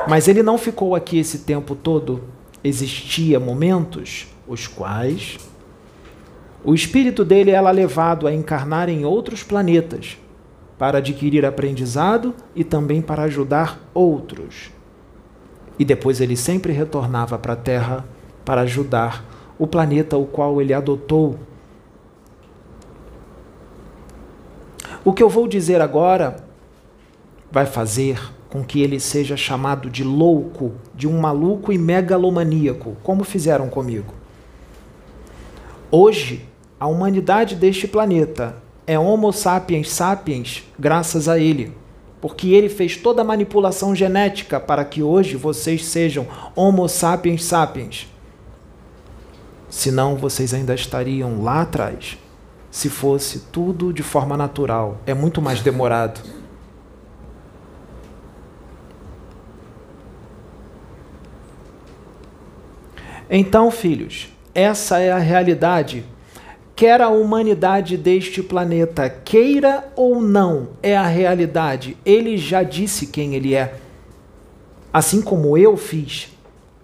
Mas ele não ficou aqui esse tempo todo. Existia momentos os quais o espírito dele era levado a encarnar em outros planetas para adquirir aprendizado e também para ajudar outros. E depois ele sempre retornava para a Terra para ajudar o planeta o qual ele adotou. O que eu vou dizer agora vai fazer com que ele seja chamado de louco, de um maluco e megalomaníaco, como fizeram comigo. Hoje, a humanidade deste planeta é Homo sapiens sapiens graças a ele, porque ele fez toda a manipulação genética para que hoje vocês sejam Homo sapiens sapiens. Senão vocês ainda estariam lá atrás. Se fosse tudo de forma natural, é muito mais demorado. Então, filhos, essa é a realidade. Quer a humanidade deste planeta queira ou não, é a realidade. Ele já disse quem ele é. Assim como eu fiz.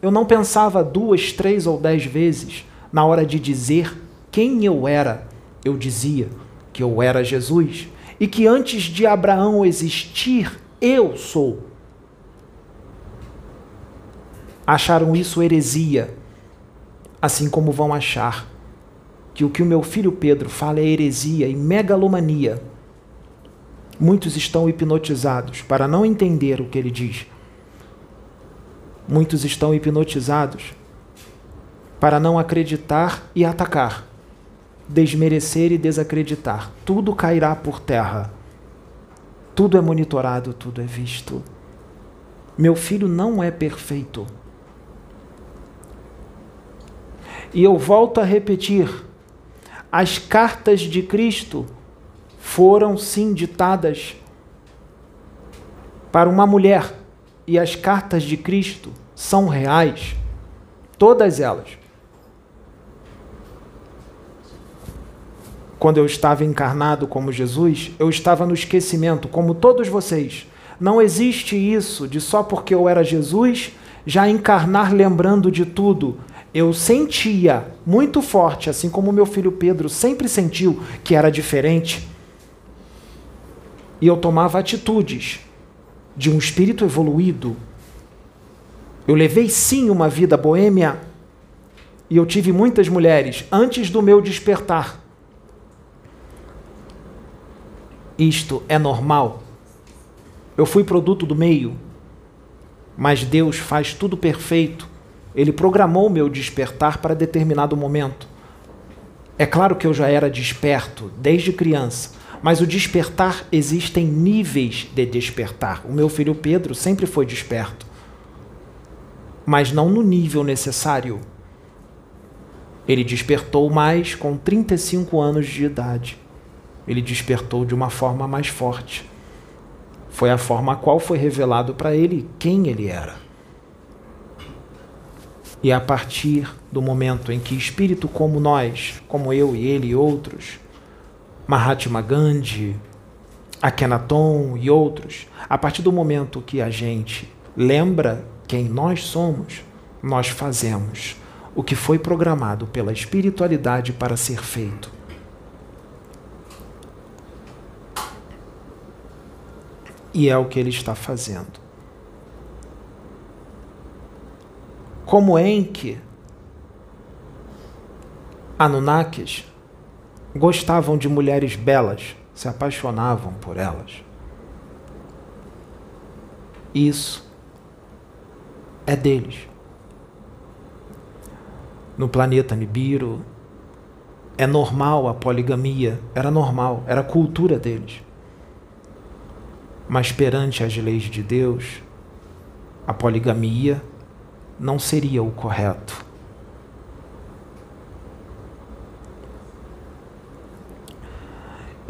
Eu não pensava duas, três ou dez vezes na hora de dizer quem eu era. Eu dizia que eu era Jesus e que antes de Abraão existir, eu sou. Acharam isso heresia assim como vão achar que o que o meu filho Pedro fala é heresia e megalomania. Muitos estão hipnotizados para não entender o que ele diz. Muitos estão hipnotizados para não acreditar e atacar, desmerecer e desacreditar. Tudo cairá por terra. Tudo é monitorado, tudo é visto. Meu filho não é perfeito. E eu volto a repetir: as cartas de Cristo foram sim ditadas para uma mulher, e as cartas de Cristo são reais, todas elas. Quando eu estava encarnado como Jesus, eu estava no esquecimento, como todos vocês. Não existe isso de só porque eu era Jesus já encarnar lembrando de tudo eu sentia muito forte, assim como meu filho Pedro sempre sentiu que era diferente, e eu tomava atitudes de um espírito evoluído. Eu levei sim uma vida boêmia e eu tive muitas mulheres antes do meu despertar. Isto é normal. Eu fui produto do meio, mas Deus faz tudo perfeito ele programou meu despertar para determinado momento. É claro que eu já era desperto desde criança, mas o despertar existem níveis de despertar. O meu filho Pedro sempre foi desperto, mas não no nível necessário. Ele despertou mais com 35 anos de idade. Ele despertou de uma forma mais forte. Foi a forma a qual foi revelado para ele quem ele era. E a partir do momento em que espírito como nós, como eu e ele e outros, Mahatma Gandhi, Akhenaton e outros, a partir do momento que a gente lembra quem nós somos, nós fazemos o que foi programado pela espiritualidade para ser feito. E é o que ele está fazendo. como Enki, Anunnakis gostavam de mulheres belas, se apaixonavam por elas. Isso é deles. No planeta Nibiru é normal a poligamia, era normal, era cultura deles. Mas perante as leis de Deus, a poligamia não seria o correto.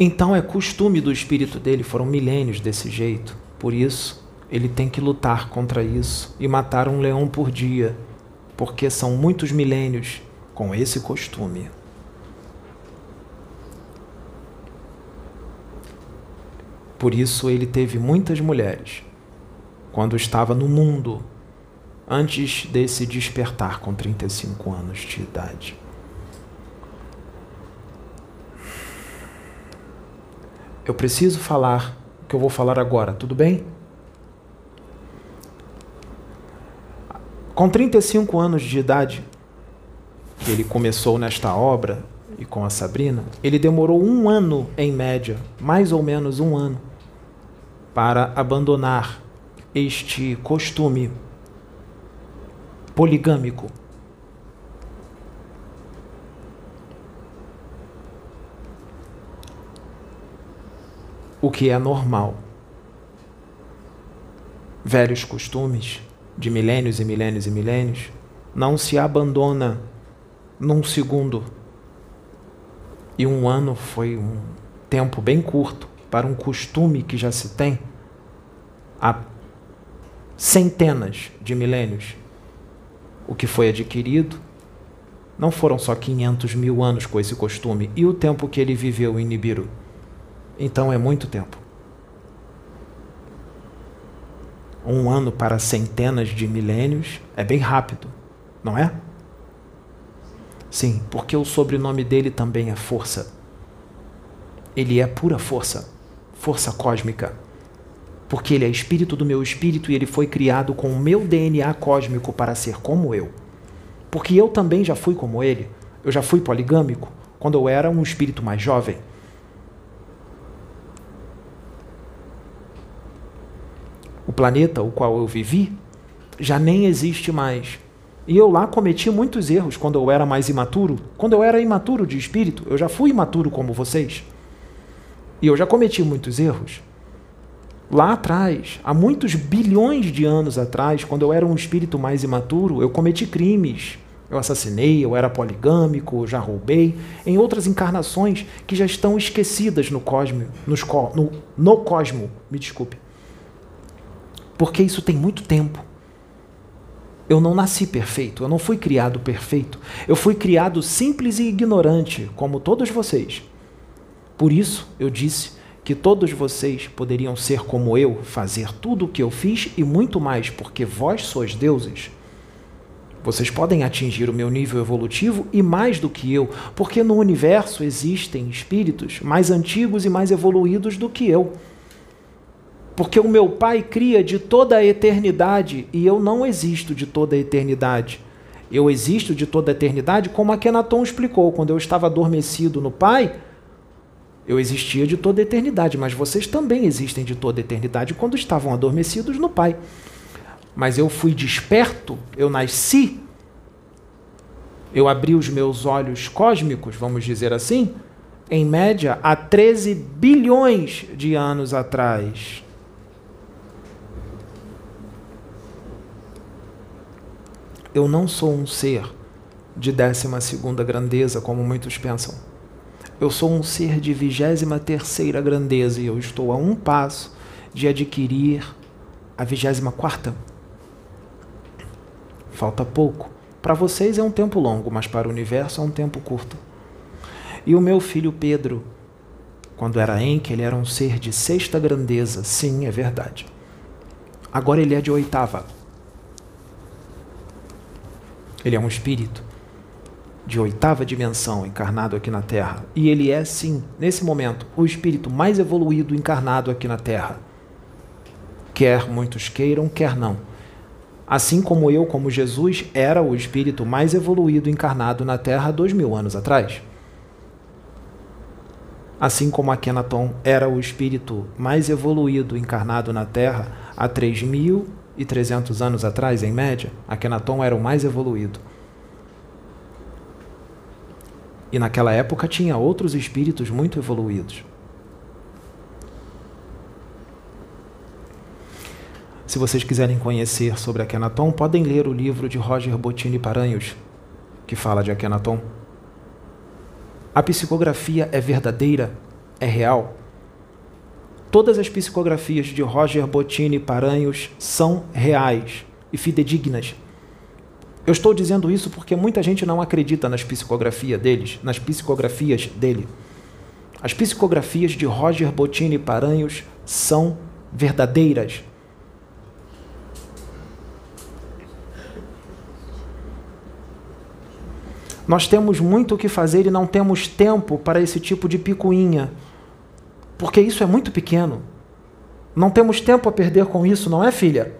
Então é costume do espírito dele, foram milênios desse jeito. Por isso, ele tem que lutar contra isso e matar um leão por dia, porque são muitos milênios com esse costume. Por isso ele teve muitas mulheres quando estava no mundo antes desse despertar com 35 anos de idade. Eu preciso falar o que eu vou falar agora, tudo bem? Com 35 anos de idade, que ele começou nesta obra e com a Sabrina, ele demorou um ano em média, mais ou menos um ano, para abandonar este costume poligâmico. O que é normal. Velhos costumes de milênios e milênios e milênios não se abandona num segundo. E um ano foi um tempo bem curto para um costume que já se tem há centenas de milênios o que foi adquirido Não foram só 500 mil anos com esse costume, e o tempo que ele viveu em Nibiru. Então é muito tempo. Um ano para centenas de milênios é bem rápido, não é? Sim, porque o sobrenome dele também é força. Ele é pura força, força cósmica. Porque ele é espírito do meu espírito e ele foi criado com o meu DNA cósmico para ser como eu. Porque eu também já fui como ele. Eu já fui poligâmico quando eu era um espírito mais jovem. O planeta o qual eu vivi já nem existe mais. E eu lá cometi muitos erros quando eu era mais imaturo. Quando eu era imaturo de espírito, eu já fui imaturo como vocês. E eu já cometi muitos erros. Lá atrás, há muitos bilhões de anos atrás, quando eu era um espírito mais imaturo, eu cometi crimes. Eu assassinei, eu era poligâmico, já roubei, em outras encarnações que já estão esquecidas no cosmo, nos, no, no cosmo, me desculpe. Porque isso tem muito tempo. Eu não nasci perfeito, eu não fui criado perfeito. Eu fui criado simples e ignorante, como todos vocês. Por isso eu disse que todos vocês poderiam ser como eu, fazer tudo o que eu fiz e muito mais, porque vós sois deuses. Vocês podem atingir o meu nível evolutivo e mais do que eu, porque no universo existem espíritos mais antigos e mais evoluídos do que eu. Porque o meu Pai cria de toda a eternidade e eu não existo de toda a eternidade. Eu existo de toda a eternidade, como Akenaton explicou, quando eu estava adormecido no Pai eu existia de toda a eternidade, mas vocês também existem de toda a eternidade quando estavam adormecidos no Pai. Mas eu fui desperto, eu nasci, eu abri os meus olhos cósmicos, vamos dizer assim, em média, há 13 bilhões de anos atrás. Eu não sou um ser de décima segunda grandeza, como muitos pensam. Eu sou um ser de vigésima terceira grandeza e eu estou a um passo de adquirir a vigésima quarta. Falta pouco. Para vocês é um tempo longo, mas para o universo é um tempo curto. E o meu filho Pedro, quando era Enki, ele era um ser de sexta grandeza. Sim, é verdade. Agora ele é de oitava. Ele é um espírito de oitava dimensão encarnado aqui na Terra. E ele é, sim, nesse momento, o espírito mais evoluído encarnado aqui na Terra. Quer muitos queiram, quer não. Assim como eu, como Jesus, era o espírito mais evoluído encarnado na Terra dois mil anos atrás. Assim como Akenaton era o espírito mais evoluído encarnado na Terra há 3.300 anos atrás, em média, Akenaton era o mais evoluído. E naquela época tinha outros espíritos muito evoluídos. Se vocês quiserem conhecer sobre Akhenaton, podem ler o livro de Roger Bottini Paranhos, que fala de Akhenaton. A psicografia é verdadeira, é real. Todas as psicografias de Roger Bottini Paranhos são reais e fidedignas. Eu estou dizendo isso porque muita gente não acredita nas psicografias deles, nas psicografias dele. As psicografias de Roger Bottini Paranhos são verdadeiras. Nós temos muito o que fazer e não temos tempo para esse tipo de picuinha, porque isso é muito pequeno. Não temos tempo a perder com isso, não é, filha?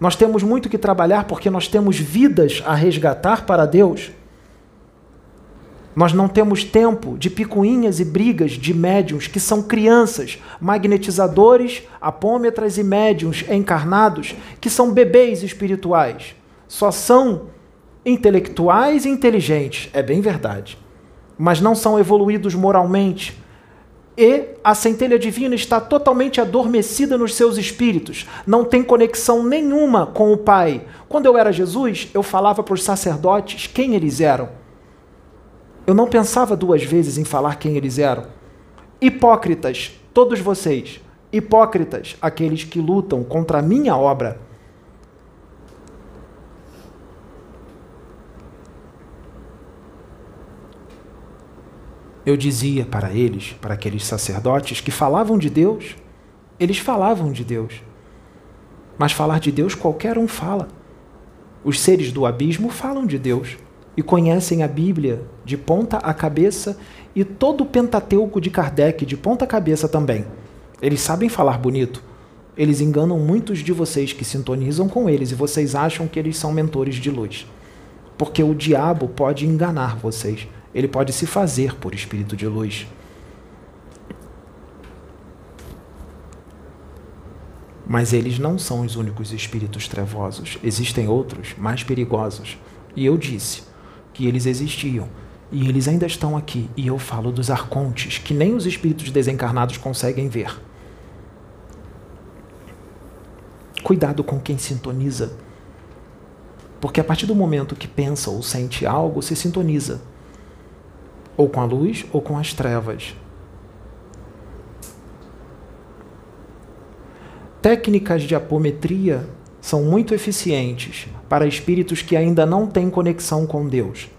Nós temos muito que trabalhar porque nós temos vidas a resgatar para Deus. Nós não temos tempo de picuinhas e brigas de médiums que são crianças, magnetizadores, apômetras e médiums encarnados que são bebês espirituais. Só são intelectuais e inteligentes, é bem verdade. Mas não são evoluídos moralmente, e a centelha divina está totalmente adormecida nos seus espíritos, não tem conexão nenhuma com o Pai. Quando eu era Jesus, eu falava para os sacerdotes quem eles eram. Eu não pensava duas vezes em falar quem eles eram. Hipócritas, todos vocês, hipócritas, aqueles que lutam contra a minha obra. Eu dizia para eles, para aqueles sacerdotes que falavam de Deus, eles falavam de Deus. Mas falar de Deus qualquer um fala. Os seres do abismo falam de Deus e conhecem a Bíblia de ponta a cabeça e todo o Pentateuco de Kardec de ponta a cabeça também. Eles sabem falar bonito. Eles enganam muitos de vocês que sintonizam com eles e vocês acham que eles são mentores de luz. Porque o diabo pode enganar vocês. Ele pode se fazer por espírito de luz. Mas eles não são os únicos espíritos trevosos. Existem outros mais perigosos. E eu disse que eles existiam. E eles ainda estão aqui. E eu falo dos arcontes, que nem os espíritos desencarnados conseguem ver. Cuidado com quem sintoniza. Porque a partir do momento que pensa ou sente algo, se sintoniza. Ou com a luz ou com as trevas. Técnicas de apometria são muito eficientes para espíritos que ainda não têm conexão com Deus.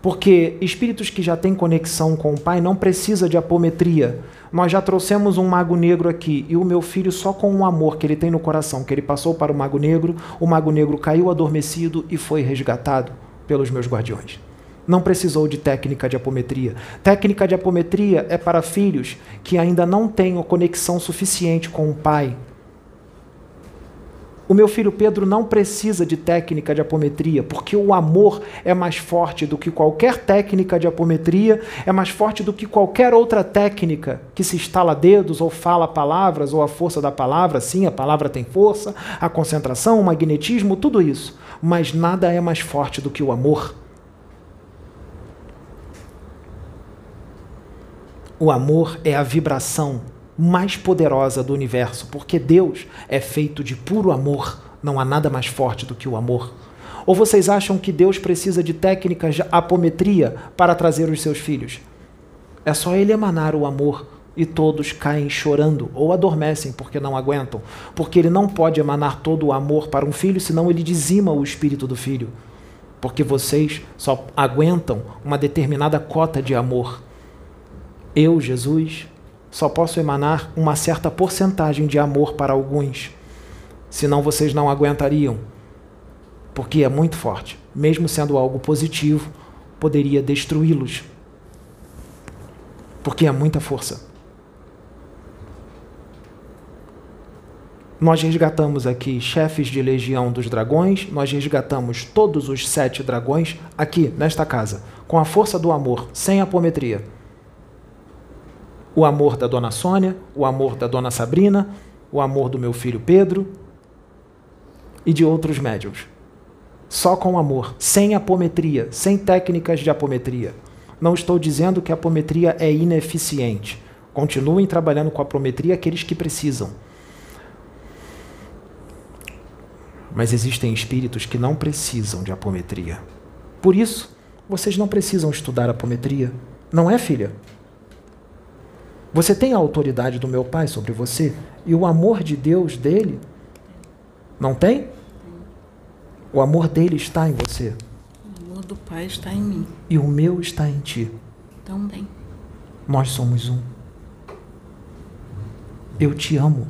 Porque espíritos que já têm conexão com o Pai não precisa de apometria. Nós já trouxemos um mago negro aqui e o meu filho só com o amor que ele tem no coração, que ele passou para o mago negro, o mago negro caiu adormecido e foi resgatado pelos meus guardiões. Não precisou de técnica de apometria. Técnica de apometria é para filhos que ainda não têm conexão suficiente com o pai, o meu filho Pedro não precisa de técnica de apometria, porque o amor é mais forte do que qualquer técnica de apometria, é mais forte do que qualquer outra técnica que se estala dedos ou fala palavras ou a força da palavra. Sim, a palavra tem força, a concentração, o magnetismo, tudo isso. Mas nada é mais forte do que o amor. O amor é a vibração mais poderosa do universo, porque Deus é feito de puro amor. Não há nada mais forte do que o amor. Ou vocês acham que Deus precisa de técnicas de apometria para trazer os seus filhos? É só ele emanar o amor e todos caem chorando ou adormecem porque não aguentam, porque ele não pode emanar todo o amor para um filho, senão ele dizima o espírito do filho. Porque vocês só aguentam uma determinada cota de amor. Eu, Jesus, só posso emanar uma certa porcentagem de amor para alguns. Senão vocês não aguentariam. Porque é muito forte. Mesmo sendo algo positivo, poderia destruí-los. Porque é muita força. Nós resgatamos aqui chefes de legião dos dragões, nós resgatamos todos os sete dragões aqui, nesta casa, com a força do amor, sem apometria o amor da dona Sônia, o amor da dona Sabrina, o amor do meu filho Pedro e de outros médiums. Só com amor, sem apometria, sem técnicas de apometria. Não estou dizendo que a apometria é ineficiente. Continuem trabalhando com a apometria aqueles que precisam. Mas existem espíritos que não precisam de apometria. Por isso, vocês não precisam estudar apometria. Não é, filha? Você tem a autoridade do meu Pai sobre você e o amor de Deus dele? Não tem? O amor dele está em você. O amor do Pai está em mim. E o meu está em ti. Também. Nós somos um. Eu te amo.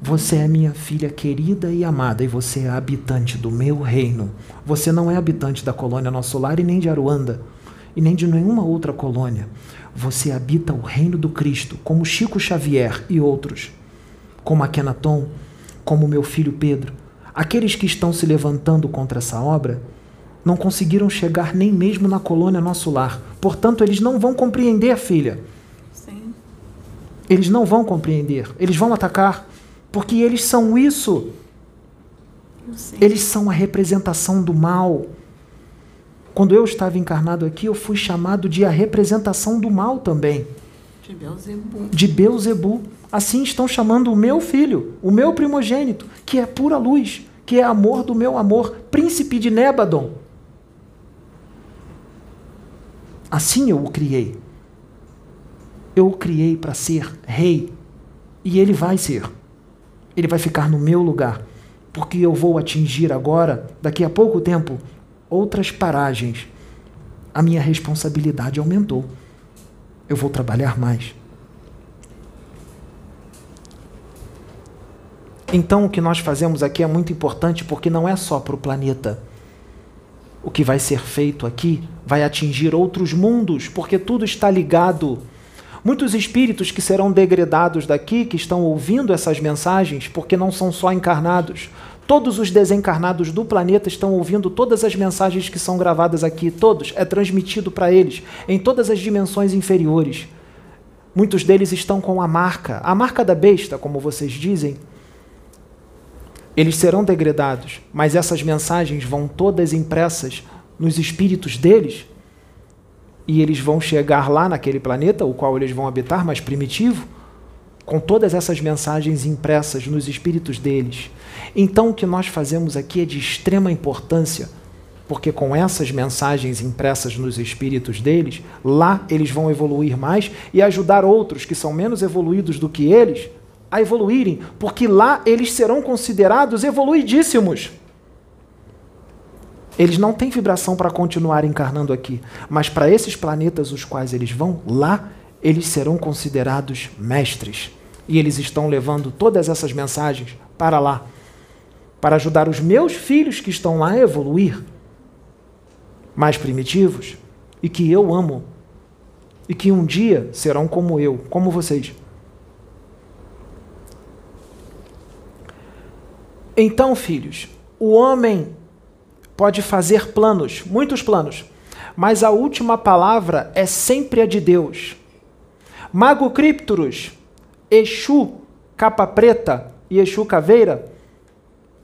Você é minha filha querida e amada e você é habitante do meu reino. Você não é habitante da colônia Nosso Lar e nem de Aruanda e nem de nenhuma outra colônia. Você habita o reino do Cristo, como Chico Xavier e outros, como Akenaton, como meu filho Pedro. Aqueles que estão se levantando contra essa obra não conseguiram chegar nem mesmo na colônia Nosso Lar. Portanto, eles não vão compreender, filha. Sim. Eles não vão compreender. Eles vão atacar, porque eles são isso. Eles são a representação do mal. Quando eu estava encarnado aqui, eu fui chamado de a representação do mal também. De Beuzebu. De Beuzebu. Assim estão chamando o meu filho, o meu primogênito, que é pura luz, que é amor do meu amor, príncipe de Nébadon. Assim eu o criei. Eu o criei para ser rei. E ele vai ser. Ele vai ficar no meu lugar. Porque eu vou atingir agora, daqui a pouco tempo, outras paragens, a minha responsabilidade aumentou. eu vou trabalhar mais. Então, o que nós fazemos aqui é muito importante porque não é só para o planeta. O que vai ser feito aqui vai atingir outros mundos, porque tudo está ligado. Muitos espíritos que serão degradados daqui, que estão ouvindo essas mensagens, porque não são só encarnados, Todos os desencarnados do planeta estão ouvindo todas as mensagens que são gravadas aqui, todos, é transmitido para eles, em todas as dimensões inferiores. Muitos deles estão com a marca, a marca da besta, como vocês dizem, eles serão degradados, mas essas mensagens vão todas impressas nos espíritos deles. E eles vão chegar lá naquele planeta, o qual eles vão habitar, mais primitivo, com todas essas mensagens impressas nos espíritos deles. Então, o que nós fazemos aqui é de extrema importância, porque com essas mensagens impressas nos espíritos deles, lá eles vão evoluir mais e ajudar outros que são menos evoluídos do que eles a evoluírem, porque lá eles serão considerados evoluidíssimos. Eles não têm vibração para continuar encarnando aqui, mas para esses planetas os quais eles vão, lá eles serão considerados mestres. E eles estão levando todas essas mensagens para lá, para ajudar os meus filhos que estão lá a evoluir, mais primitivos, e que eu amo, e que um dia serão como eu, como vocês. Então, filhos, o homem pode fazer planos, muitos planos, mas a última palavra é sempre a de Deus. Mago Cripturus, Exu Capa Preta e Exu Caveira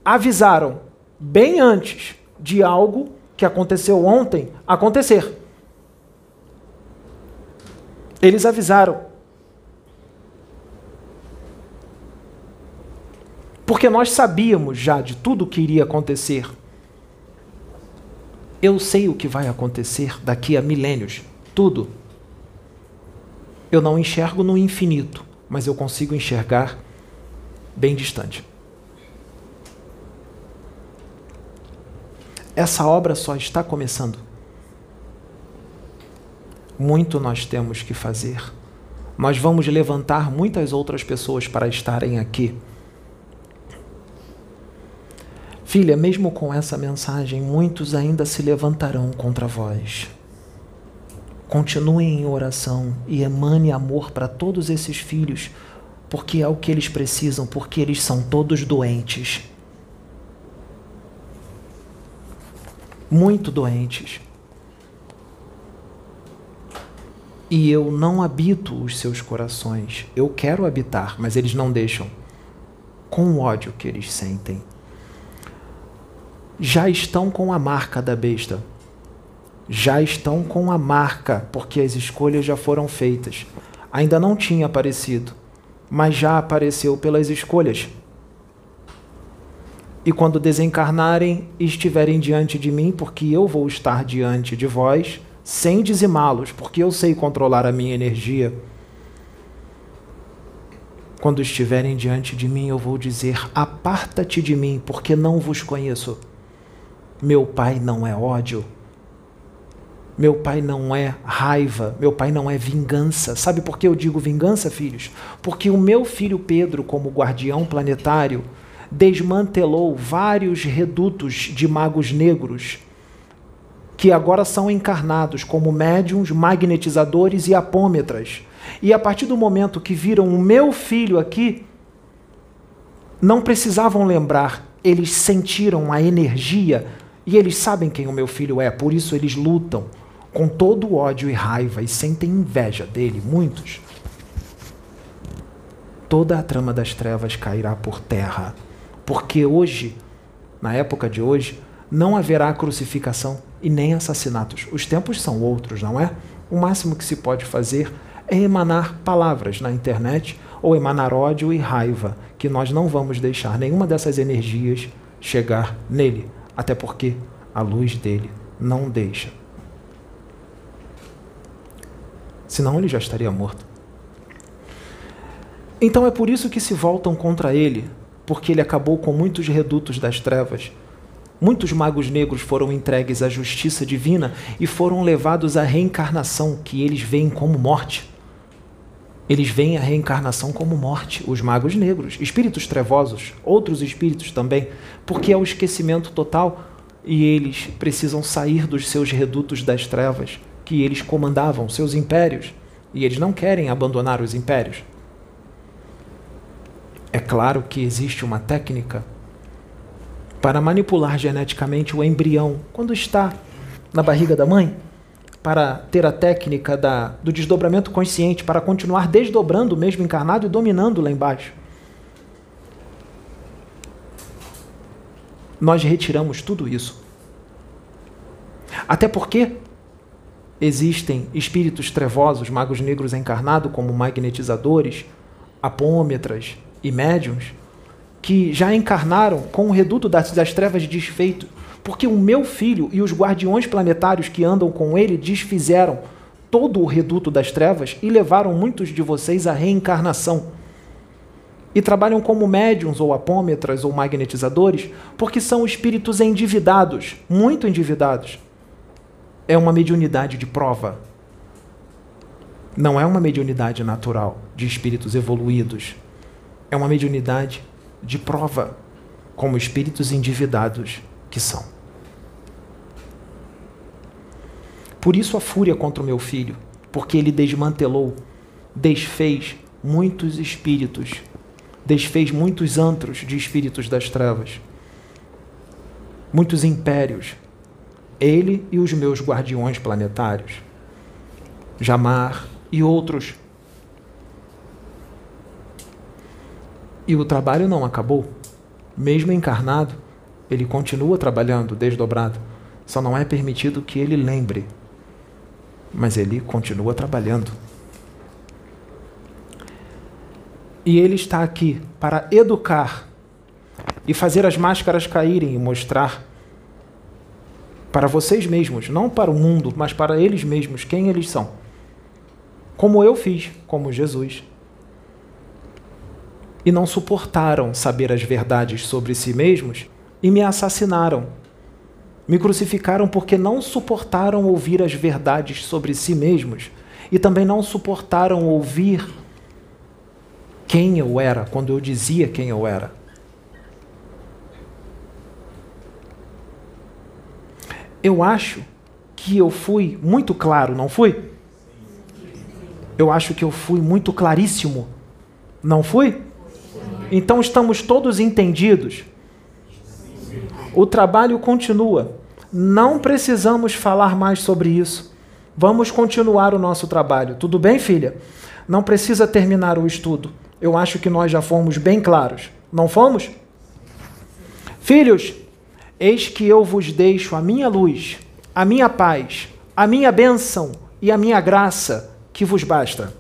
avisaram bem antes de algo que aconteceu ontem acontecer. Eles avisaram. Porque nós sabíamos já de tudo o que iria acontecer. Eu sei o que vai acontecer daqui a milênios. Tudo. Eu não enxergo no infinito, mas eu consigo enxergar bem distante. Essa obra só está começando. Muito nós temos que fazer. Nós vamos levantar muitas outras pessoas para estarem aqui. Filha, mesmo com essa mensagem, muitos ainda se levantarão contra vós. Continuem em oração e emane amor para todos esses filhos, porque é o que eles precisam, porque eles são todos doentes. Muito doentes. E eu não habito os seus corações. Eu quero habitar, mas eles não deixam. Com o ódio que eles sentem já estão com a marca da besta. Já estão com a marca, porque as escolhas já foram feitas. Ainda não tinha aparecido, mas já apareceu pelas escolhas. E quando desencarnarem e estiverem diante de mim, porque eu vou estar diante de vós, sem dizimá-los, porque eu sei controlar a minha energia. Quando estiverem diante de mim, eu vou dizer: Aparta-te de mim, porque não vos conheço. Meu pai não é ódio. Meu pai não é raiva, meu pai não é vingança. Sabe por que eu digo vingança, filhos? Porque o meu filho Pedro, como guardião planetário, desmantelou vários redutos de magos negros que agora são encarnados como médiums, magnetizadores e apômetras. E a partir do momento que viram o meu filho aqui, não precisavam lembrar, eles sentiram a energia e eles sabem quem o meu filho é, por isso eles lutam com todo ódio e raiva e sentem inveja dele, muitos. Toda a trama das trevas cairá por terra, porque hoje, na época de hoje, não haverá crucificação e nem assassinatos. Os tempos são outros, não é? O máximo que se pode fazer é emanar palavras na internet ou emanar ódio e raiva, que nós não vamos deixar nenhuma dessas energias chegar nele até porque a luz dele não deixa. Senão ele já estaria morto. Então é por isso que se voltam contra ele, porque ele acabou com muitos redutos das trevas. Muitos magos negros foram entregues à justiça divina e foram levados à reencarnação, que eles veem como morte. Eles veem a reencarnação como morte, os magos negros, espíritos trevosos, outros espíritos também, porque é o esquecimento total e eles precisam sair dos seus redutos das trevas, que eles comandavam, seus impérios, e eles não querem abandonar os impérios. É claro que existe uma técnica para manipular geneticamente o embrião quando está na barriga da mãe para ter a técnica da, do desdobramento consciente, para continuar desdobrando o mesmo encarnado e dominando lá embaixo. Nós retiramos tudo isso. Até porque existem espíritos trevosos, magos negros encarnados, como magnetizadores, apômetras e médiums, que já encarnaram com o reduto das, das trevas desfeito porque o meu filho e os guardiões planetários que andam com ele desfizeram todo o reduto das trevas e levaram muitos de vocês à reencarnação. E trabalham como médiums ou apômetras ou magnetizadores, porque são espíritos endividados, muito endividados. É uma mediunidade de prova. Não é uma mediunidade natural de espíritos evoluídos. É uma mediunidade de prova, como espíritos endividados que são. Por isso a fúria contra o meu filho, porque ele desmantelou, desfez muitos espíritos, desfez muitos antros de espíritos das trevas, muitos impérios, ele e os meus guardiões planetários, Jamar e outros. E o trabalho não acabou. Mesmo encarnado, ele continua trabalhando desdobrado. Só não é permitido que ele lembre mas ele continua trabalhando. E ele está aqui para educar e fazer as máscaras caírem e mostrar para vocês mesmos, não para o mundo, mas para eles mesmos, quem eles são. Como eu fiz, como Jesus. E não suportaram saber as verdades sobre si mesmos e me assassinaram me crucificaram porque não suportaram ouvir as verdades sobre si mesmos e também não suportaram ouvir quem eu era quando eu dizia quem eu era. Eu acho que eu fui muito claro, não fui? Eu acho que eu fui muito claríssimo, não fui? Então estamos todos entendidos. O trabalho continua. Não precisamos falar mais sobre isso. Vamos continuar o nosso trabalho. Tudo bem, filha? Não precisa terminar o estudo. Eu acho que nós já fomos bem claros. Não fomos? Filhos, eis que eu vos deixo a minha luz, a minha paz, a minha bênção e a minha graça, que vos basta.